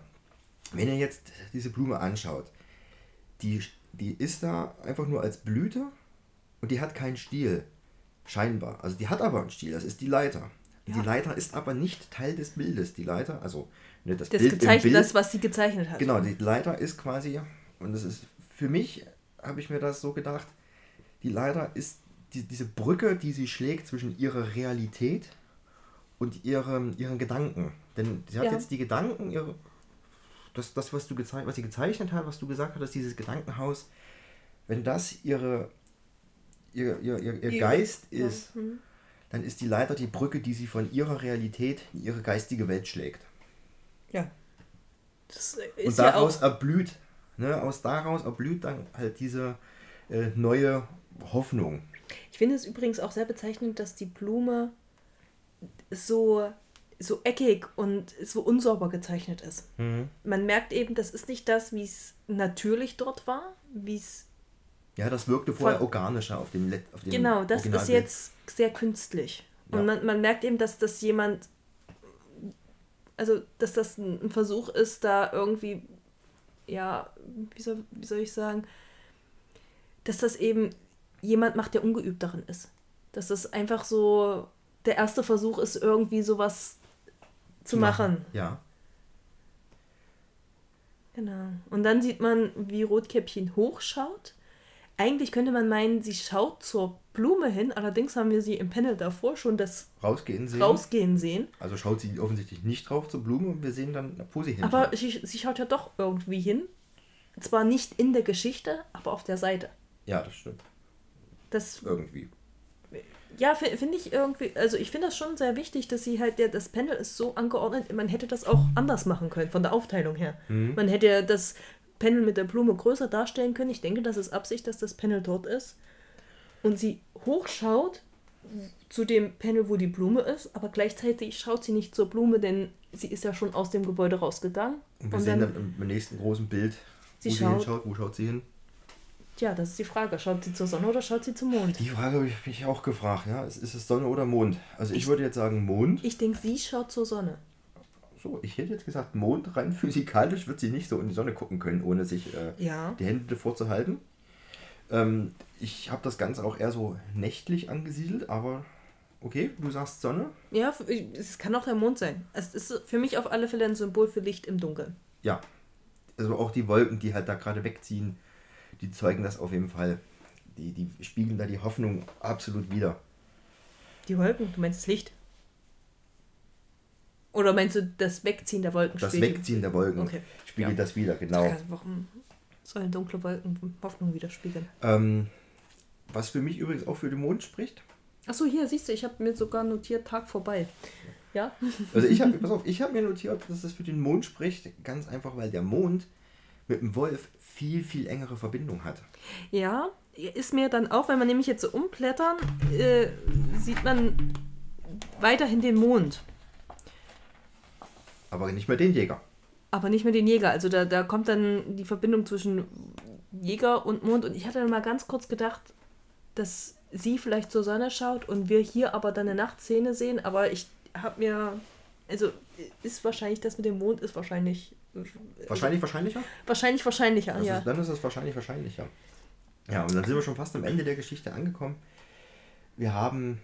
Wenn ihr jetzt diese Blume anschaut, die, die ist da einfach nur als Blüte und die hat keinen Stiel. Scheinbar. Also die hat aber einen Stiel, das ist die Leiter. Ja. Die Leiter ist aber nicht Teil des Bildes. Die Leiter, also ne, das, Das Bild gezeichnet, Bild, das, was sie gezeichnet hat. Genau, die Leiter ist quasi, und das ist für mich, habe ich mir das so gedacht, die Leiter ist die, diese Brücke, die sie schlägt zwischen ihrer Realität und ihrem, ihren Gedanken. Denn sie hat Ja. jetzt die Gedanken, ihre, das, das was, du gezei was sie gezeichnet hat, was du gesagt hast, dieses Gedankenhaus, wenn das ihre, ihr, ihr, ihr, ihr Geist ja, ist, mhm. dann ist die Leiter die Brücke, die sie von ihrer Realität in ihre geistige Welt schlägt. Ja. Und ja daraus auch, erblüht, ne, aus daraus erblüht dann halt diese äh, neue Hoffnung. ich finde es übrigens auch sehr bezeichnend, dass die Blume so, so eckig und so unsauber gezeichnet ist. Man merkt eben, das ist nicht das, wie es natürlich dort war, wie es Ja, das wirkte vorher organischer auf dem, Let auf dem Genau, das ist jetzt sehr künstlich. Und Ja. man, man merkt eben, dass das jemand, also dass das ein ein Versuch ist, da irgendwie, ja, wie soll, wie soll ich sagen, dass das eben jemand macht, der ungeübt darin ist. Dass das einfach so der erste Versuch ist, irgendwie sowas zu machen. Ja. Genau. Und dann sieht man, wie Rotkäppchen hochschaut. Eigentlich könnte man meinen, sie schaut zur Blume hin, allerdings haben wir sie im Panel davor schon das Rausgehen sehen. Rausgehen sehen. Also schaut sie offensichtlich nicht drauf zur Blume und wir sehen dann, wo sie hin. Aber sie, sie schaut ja doch irgendwie hin. Zwar nicht in der Geschichte, aber auf der Seite. ja, das stimmt. Das, Irgendwie. Ja, fi- finde ich irgendwie, also ich finde das schon sehr wichtig, dass sie halt, der, das Panel ist so angeordnet, man hätte das auch anders machen können, von der Aufteilung her. Man hätte ja das Panel mit der Blume größer darstellen können. Ich denke, das ist Absicht, dass das Panel dort ist. Und sie hochschaut zu dem Panel, wo die Blume ist, aber gleichzeitig schaut sie nicht zur Blume, denn sie ist ja schon aus dem Gebäude rausgegangen. Und wir Und sehen dann- im nächsten großen Bild, Sie wo sie schaut- hinschaut. Wo schaut sie hin? Ja, das ist die Frage. Schaut sie zur Sonne oder schaut sie zum Mond? Die Frage habe ich mich auch gefragt. Ja? Ist ist es Sonne oder Mond? Also ich, würde jetzt sagen Mond. Ich denke, sie schaut zur Sonne. So, ich hätte jetzt gesagt Mond. Rein physikalisch wird sie nicht so in die Sonne gucken können, ohne sich äh, Ja. die Hände davor zu halten. Ähm, ich habe das Ganze auch eher so nächtlich angesiedelt, aber okay, du sagst Sonne. Ja, es kann auch der Mond sein. Es ist für mich auf alle Fälle ein Symbol für Licht im Dunkeln. Ja. Also auch die Wolken, die halt da gerade wegziehen, die zeugen das auf jeden Fall. Die, die spiegeln da die Hoffnung absolut wieder. Die Wolken, du meinst das Licht? Oder meinst du das Wegziehen der Wolken? Das spiegelt- Wegziehen der Wolken Okay. spiegelt Ja. das wieder, genau. Also Warum sollen dunkle Wolken Hoffnung widerspiegeln? Ähm, Was für mich übrigens auch für den Mond spricht. Achso, hier siehst du, ich habe mir sogar notiert, Tag vorbei. Ja? Also ich habe, [laughs] pass auf, ich habe mir notiert, dass es für den Mond spricht, ganz einfach, weil der Mond mit dem Wolf viel, viel engere Verbindung hat. Ja, ist mir dann auch, wenn man nämlich jetzt so umblättern, äh, sieht man weiterhin den Mond, Aber nicht mehr den Jäger. aber nicht mehr den Jäger. Also da, da kommt dann die Verbindung zwischen Jäger und Mond. Und ich hatte dann mal ganz kurz gedacht, dass sie vielleicht zur Sonne schaut und wir hier aber dann eine Nachtszene sehen. Aber ich habe mir, also ist wahrscheinlich, das mit dem Mond ist wahrscheinlich, Wahrscheinlich wahrscheinlicher? wahrscheinlich wahrscheinlicher, Das ja. dann ist es wahrscheinlich wahrscheinlicher. Ja, und dann sind wir schon fast am Ende der Geschichte angekommen. Wir haben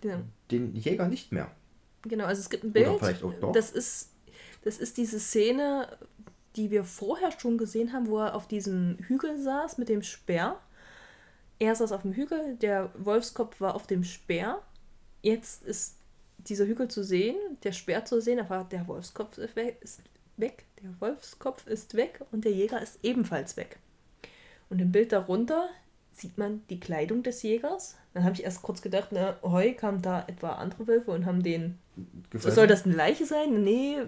Genau. den Jäger nicht mehr. Genau, also es gibt ein Oder Bild. vielleicht auch doch. Das ist, das ist diese Szene, die wir vorher schon gesehen haben, wo er auf diesem Hügel saß mit dem Speer. Er saß auf dem Hügel, der Wolfskopf war auf dem Speer. Jetzt ist dieser Hügel zu sehen, der Speer zu sehen, aber der Wolfskopf ist weg. Der Wolfskopf ist weg und der Jäger ist ebenfalls weg. Und im Bild darunter sieht man die Kleidung des Jägers. Dann habe ich erst kurz gedacht, na, heu kamen da etwa andere Wölfe und haben den Gefressen. soll das eine Leiche sein? Nee,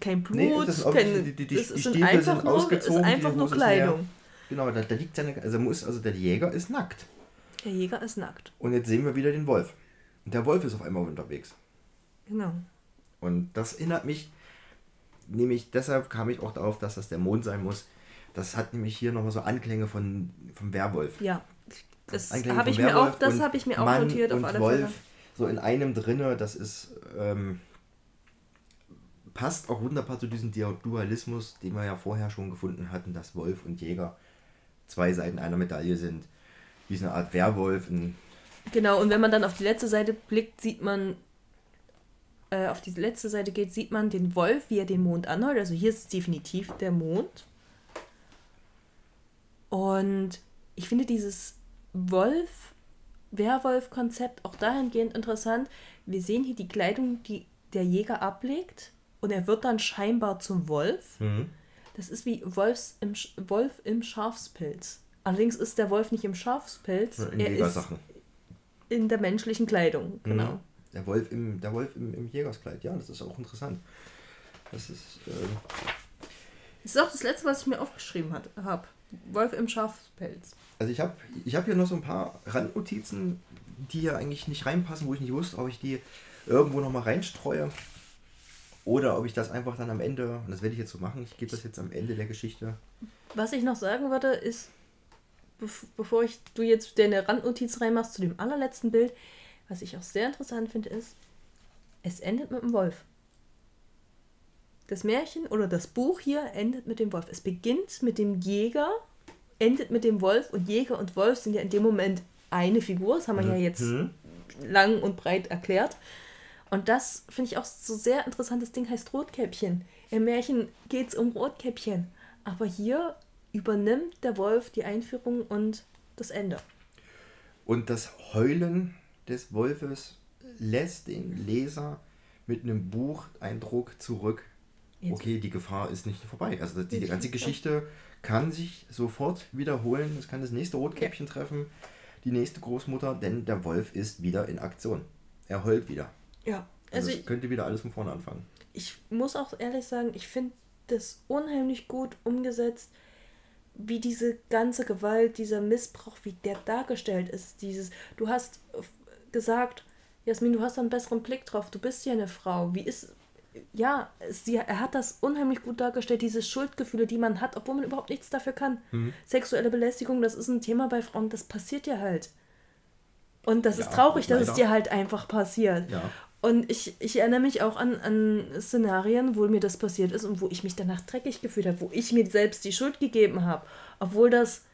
kein Blut, Nee, das sind auch kein, die- die- die- das sind einfach sind nur, ist einfach nur ist. Kleidung. Genau, da, da liegt seine. Also muss, also der Jäger ist nackt. Der Jäger ist nackt. Und jetzt sehen wir wieder den Wolf. Und der Wolf ist auf einmal unterwegs. Genau. Und das erinnert mich, nämlich deshalb kam ich auch darauf, dass das der Mond sein muss. Das hat nämlich hier nochmal so Anklänge von, vom Werwolf. Ja. Das habe ich mir auch, das habe ich mir auch Mann notiert auf alle Wolf Fälle. so in einem drinne, das ist ähm, passt auch wunderbar zu diesem Dualismus, den wir ja vorher schon gefunden hatten, dass Wolf und Jäger zwei Seiten einer Medaille sind. Wie so eine Art Werwolf, Genau, und wenn man dann auf die letzte Seite blickt, sieht man, äh, auf die letzte Seite geht, sieht man den Wolf, wie er den Mond anheult. Also hier ist es definitiv der Mond. Und ich finde dieses Wolf, Werwolf-Konzept auch dahingehend interessant. Wir sehen hier die Kleidung, die der Jäger ablegt und er wird dann scheinbar zum Wolf. Das ist wie Wolfs im, Sch- Wolf im Schafspilz. Allerdings ist der Wolf nicht im Schafspilz, in er ist in der menschlichen Kleidung. Genau. Mhm. Der Wolf im, der Wolf im, im Jägerskleid, ja, das ist auch interessant. Das ist, ähm, Das ist auch das letzte, was ich mir aufgeschrieben habe. Wolf im Schafspelz. also ich habe ich hab hier noch so ein paar Randnotizen, die hier eigentlich nicht reinpassen, wo ich nicht wusste, ob ich die irgendwo noch mal reinstreue oder ob ich das einfach dann am Ende, und das werde ich jetzt so machen, ich gebe das jetzt am Ende der Geschichte. Was ich noch sagen würde, ist, bev bevor ich du jetzt deine Randnotiz reinmachst zu dem allerletzten Bild, was ich auch sehr interessant finde, ist, es endet mit dem Wolf. Das Märchen oder das Buch hier endet mit dem Wolf. Es beginnt mit dem Jäger, endet mit dem Wolf und Jäger und Wolf sind ja in dem Moment eine Figur. Das haben wir ja jetzt lang und breit erklärt. Und das finde ich auch so sehr interessant. Das Ding heißt Rotkäppchen. Im Märchen geht es um Rotkäppchen. Aber hier übernimmt der Wolf die Einführung und das Ende. Und das Heulen des Wolfes lässt den Leser mit einem Bucheindruck zurück. Jetzt- Okay, die Gefahr ist nicht vorbei. Also die, die ganze Geschichte kann sich sofort wiederholen. Es kann das nächste Rotkäppchen treffen, die nächste Großmutter, denn der Wolf ist wieder in Aktion. Er heult wieder. Ja. Also, Also ich, könnte wieder alles von vorne anfangen. ich muss auch ehrlich sagen, ich finde das unheimlich gut umgesetzt, wie diese ganze Gewalt, dieser Missbrauch, wie der dargestellt ist. Dieses, du hast gesagt, Jasmin, du hast da einen besseren Blick drauf, du bist ja eine Frau. Wie ist. Ja, sie, er hat das unheimlich gut dargestellt, diese Schuldgefühle, die man hat, obwohl man überhaupt nichts dafür kann. Mhm. Sexuelle Belästigung, das ist ein Thema bei Frauen, das passiert ja halt. Und das ist Ja, traurig, dass es dir halt einfach passiert. Ja. Und ich, ich erinnere mich auch an, an Szenarien, wo mir das passiert ist und wo ich mich danach dreckig gefühlt habe, wo ich mir selbst die Schuld gegeben habe, obwohl das,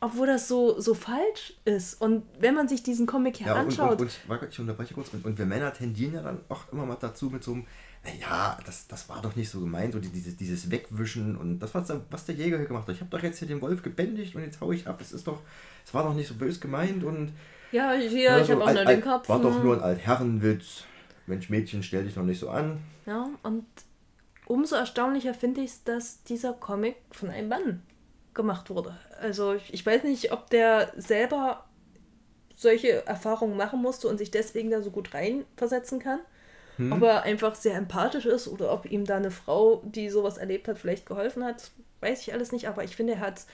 obwohl das so, so falsch ist. Und wenn man sich diesen Comic hier Ja, und, anschaut, und, und warte, ich unterbreche kurz. Und, und wir Männer tendieren ja dann auch immer mal dazu mit so einem, naja, das, das war doch nicht so gemeint, so die- dieses, dieses Wegwischen und das, was was der Jäger hier gemacht hat. Ich habe doch jetzt hier den Wolf gebändigt und jetzt hau ich ab. Es ist doch, es war doch nicht so bös gemeint und. ja, hier, Ja, ich habe auch nur den Kopf. War doch hm. nur ein Altherrenwitz. Mensch, Mädchen, stell dich doch nicht so an. Ja, und umso erstaunlicher finde ich es, dass dieser Comic von einem Mann gemacht wurde. Also ich, ich weiß nicht, ob der selber solche Erfahrungen machen musste und sich deswegen da so gut reinversetzen kann. Hm. Ob er einfach sehr empathisch ist oder ob ihm da eine Frau, die sowas erlebt hat, vielleicht geholfen hat, weiß ich alles nicht. Aber ich finde, er hat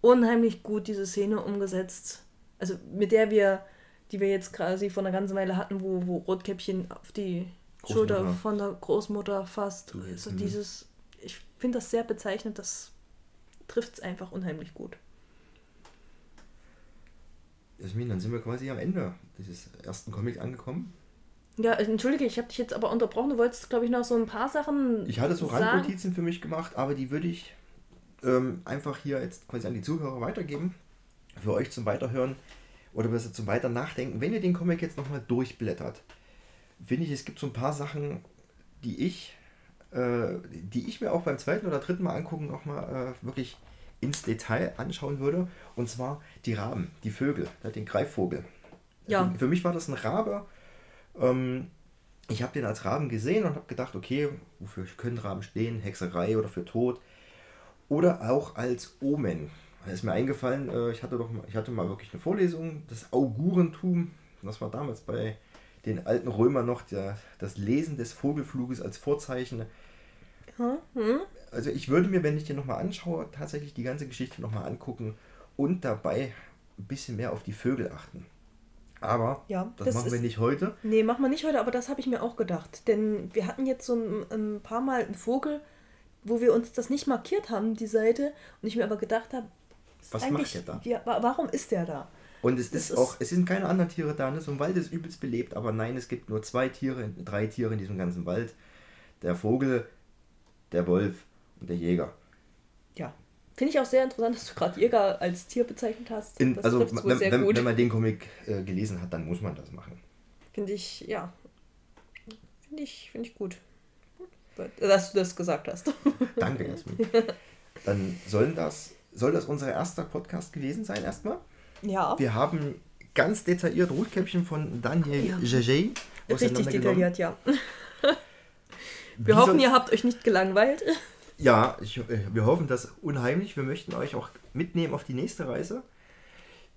unheimlich gut diese Szene umgesetzt. Also mit der wir, die wir jetzt quasi vor einer ganzen Weile hatten, wo, wo Rotkäppchen auf die Schulter von der Großmutter fasst. Also mhm. dieses, ich finde das sehr bezeichnend, das trifft es einfach unheimlich gut. Jasmin, dann sind wir quasi am Ende dieses ersten Comics angekommen. Ja, entschuldige, ich habe dich jetzt aber unterbrochen. Du wolltest, glaube ich, noch so ein paar Sachen. Ich hatte so sagen. Randnotizen für mich gemacht, aber die würde ich ähm, einfach hier jetzt quasi an die Zuhörer weitergeben. Für euch zum Weiterhören oder besser zum Weiter Nachdenken. Wenn ihr den Comic jetzt nochmal durchblättert, finde ich, es gibt so ein paar Sachen, die ich, die ich mir auch beim zweiten oder dritten Mal angucken nochmal äh, wirklich ins Detail anschauen würde. Und zwar die Raben, die Vögel, ja, den Greifvogel. Ja. Für, mich war das ein Rabe. Ähm, ich habe den als Raben gesehen und habe gedacht, okay, wofür können Raben stehen? Hexerei oder für Tod. Oder auch als Omen. Da ist mir eingefallen, äh, ich hatte doch mal, ich hatte mal wirklich eine Vorlesung, das Augurentum. Das war damals bei den alten Römern noch der, das Lesen des Vogelfluges als Vorzeichen. Hm? Also ich würde mir, wenn ich den nochmal anschaue, tatsächlich die ganze Geschichte nochmal angucken und dabei ein bisschen mehr auf die Vögel achten. Aber Ja, das, das machen wir ist- nicht heute. Nee, machen wir nicht heute, aber das habe ich mir auch gedacht. Denn wir hatten jetzt so ein, ein paar Mal einen Vogel, wo wir uns das nicht markiert haben, die Seite. Und ich mir aber gedacht habe, Was macht der da? Wa- warum ist der da? Und es ist ist- auch, es sind keine anderen Tiere da, ne? so ein Wald ist übelst belebt, aber nein, es gibt nur zwei Tiere, drei Tiere in diesem ganzen Wald. Der Vogel, der Wolf und der Jäger. Ja. Finde ich auch sehr interessant, dass du gerade Jäger als Tier bezeichnet hast. In, das also wenn, sehr wenn, gut. wenn man den Comic äh, gelesen hat, dann muss man das machen. Finde ich, ja. Finde ich, finde ich gut. Dass du das gesagt hast. [laughs] Danke, Jasmin. Dann sollen das, soll das unser erster Podcast gewesen sein erstmal. Ja. Wir haben ganz detailliert Rotkäppchen von Daniel Ja. Jaget Richtig detailliert, ja. [laughs] Wie Wir hoffen, soll- ihr habt euch nicht gelangweilt. Ja, ich, äh, wir hoffen das unheimlich. Wir möchten euch auch mitnehmen auf die nächste Reise.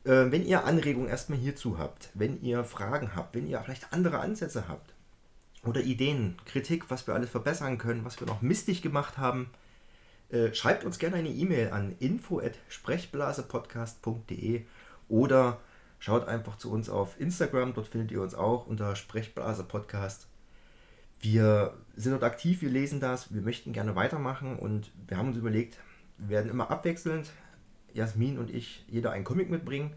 Äh, wenn ihr Anregungen erstmal hierzu habt, wenn ihr Fragen habt, wenn ihr vielleicht andere Ansätze habt oder Ideen, Kritik, was wir alles verbessern können, was wir noch mistig gemacht haben, äh, schreibt uns gerne eine E-Mail an info@sprechblasepodcast.de oder schaut einfach zu uns auf Instagram, dort findet ihr uns auch unter Sprechblase Podcast. Wir sind dort aktiv, wir lesen das, wir möchten gerne weitermachen und wir haben uns überlegt, wir werden immer abwechselnd, Jasmin und ich, jeder einen Comic mitbringen,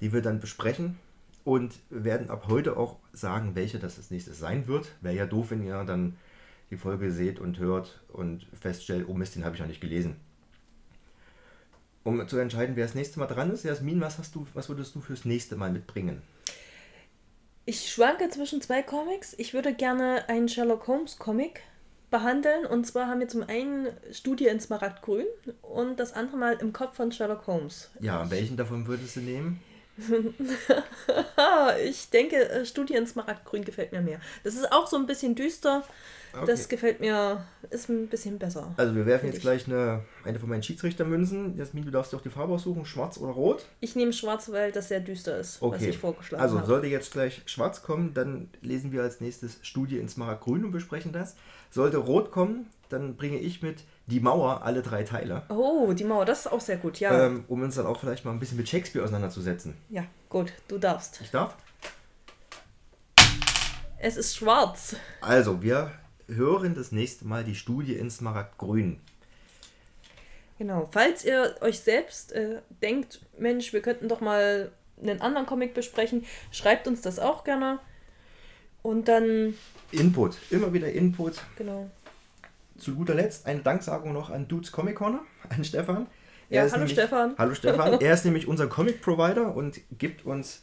die wir dann besprechen und werden ab heute auch sagen, welche das als nächstes sein wird. Wäre ja doof, wenn ihr dann die Folge seht und hört und feststellt, oh Mist, den habe ich noch nicht gelesen. Um zu entscheiden, wer das nächste Mal dran ist, Jasmin, was hast du, was würdest du fürs nächste Mal mitbringen? Ich schwanke zwischen zwei Comics. Ich würde gerne einen Sherlock Holmes Comic behandeln. Und zwar haben wir zum einen Studie in Smaragdgrün und das andere mal im Kopf von Sherlock Holmes. Ja, welchen davon würdest du nehmen? [laughs] Ich denke, äh, Studie in Smaragdgrün gefällt mir mehr. Das ist auch so ein bisschen düster. Das Okay. gefällt mir, ist ein bisschen besser. Also wir werfen jetzt ich. gleich eine, eine von meinen Schiedsrichtermünzen. Jasmin, du darfst dir auch die Farbe aussuchen, schwarz oder rot. Ich nehme schwarz, weil das sehr düster ist, was Okay. ich vorgeschlagen Also habe. sollte jetzt gleich schwarz kommen, dann lesen wir als nächstes Studie in Smaragdgrün und besprechen das. Sollte rot kommen, dann bringe ich mit Die Mauer alle drei Teile. Oh, die Mauer, das ist auch sehr gut. Ja, Ähm, um uns dann auch vielleicht mal ein bisschen mit Shakespeare auseinanderzusetzen. ja, gut, du darfst. Ich darf? Es ist schwarz. Also, wir hören das nächste Mal die Studie in Smaragdgrün. Genau. Falls ihr euch selbst äh, denkt, Mensch, wir könnten doch mal einen anderen Comic besprechen, schreibt uns das auch gerne. Und dann, Input, immer wieder Input. genau. Zu guter Letzt eine Danksagung noch an Dudes Comic Corner, an Stefan. Ja, ist hallo nämlich, Stefan. Hallo Stefan. [laughs] Er ist nämlich unser Comic Provider und gibt uns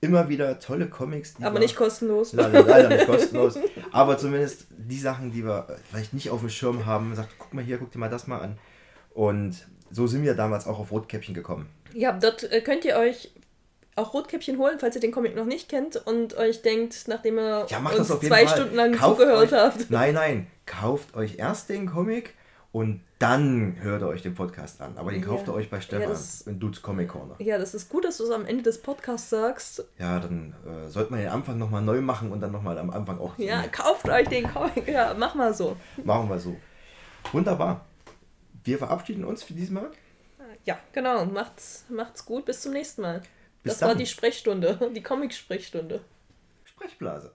immer wieder tolle Comics. die Aber nicht kostenlos. Leider, leider nicht kostenlos. [laughs] Aber zumindest die Sachen, die wir vielleicht nicht auf dem Schirm haben, sagt, guck mal hier, guck dir mal das mal an. Und so sind wir damals auch auf Rotkäppchen gekommen. Ja, dort äh, könnt ihr euch auch Rotkäppchen holen, falls ihr den Comic noch nicht kennt und euch denkt, nachdem ihr Ja, uns zwei Fall. Stunden lang Kauft zugehört euch, habt. Nein, nein. Kauft euch erst den Comic Und dann hört ihr euch den Podcast an. Aber den kauft Ja. ihr euch bei Stefan das- in Dudes Comic Corner. Ja, das ist gut, dass du es am Ende des Podcasts sagst. Ja, dann äh, sollte man den Anfang nochmal neu machen und dann nochmal am Anfang auch. Ja, kauft euch den Comic. Ja, mach mal so. Machen wir so. Wunderbar. Wir verabschieden uns für diesmal. Ja, genau. Macht's, macht's gut. Bis zum nächsten Mal. Bis das war dann. die Sprechstunde, die Comic-Sprechstunde. Sprechblase.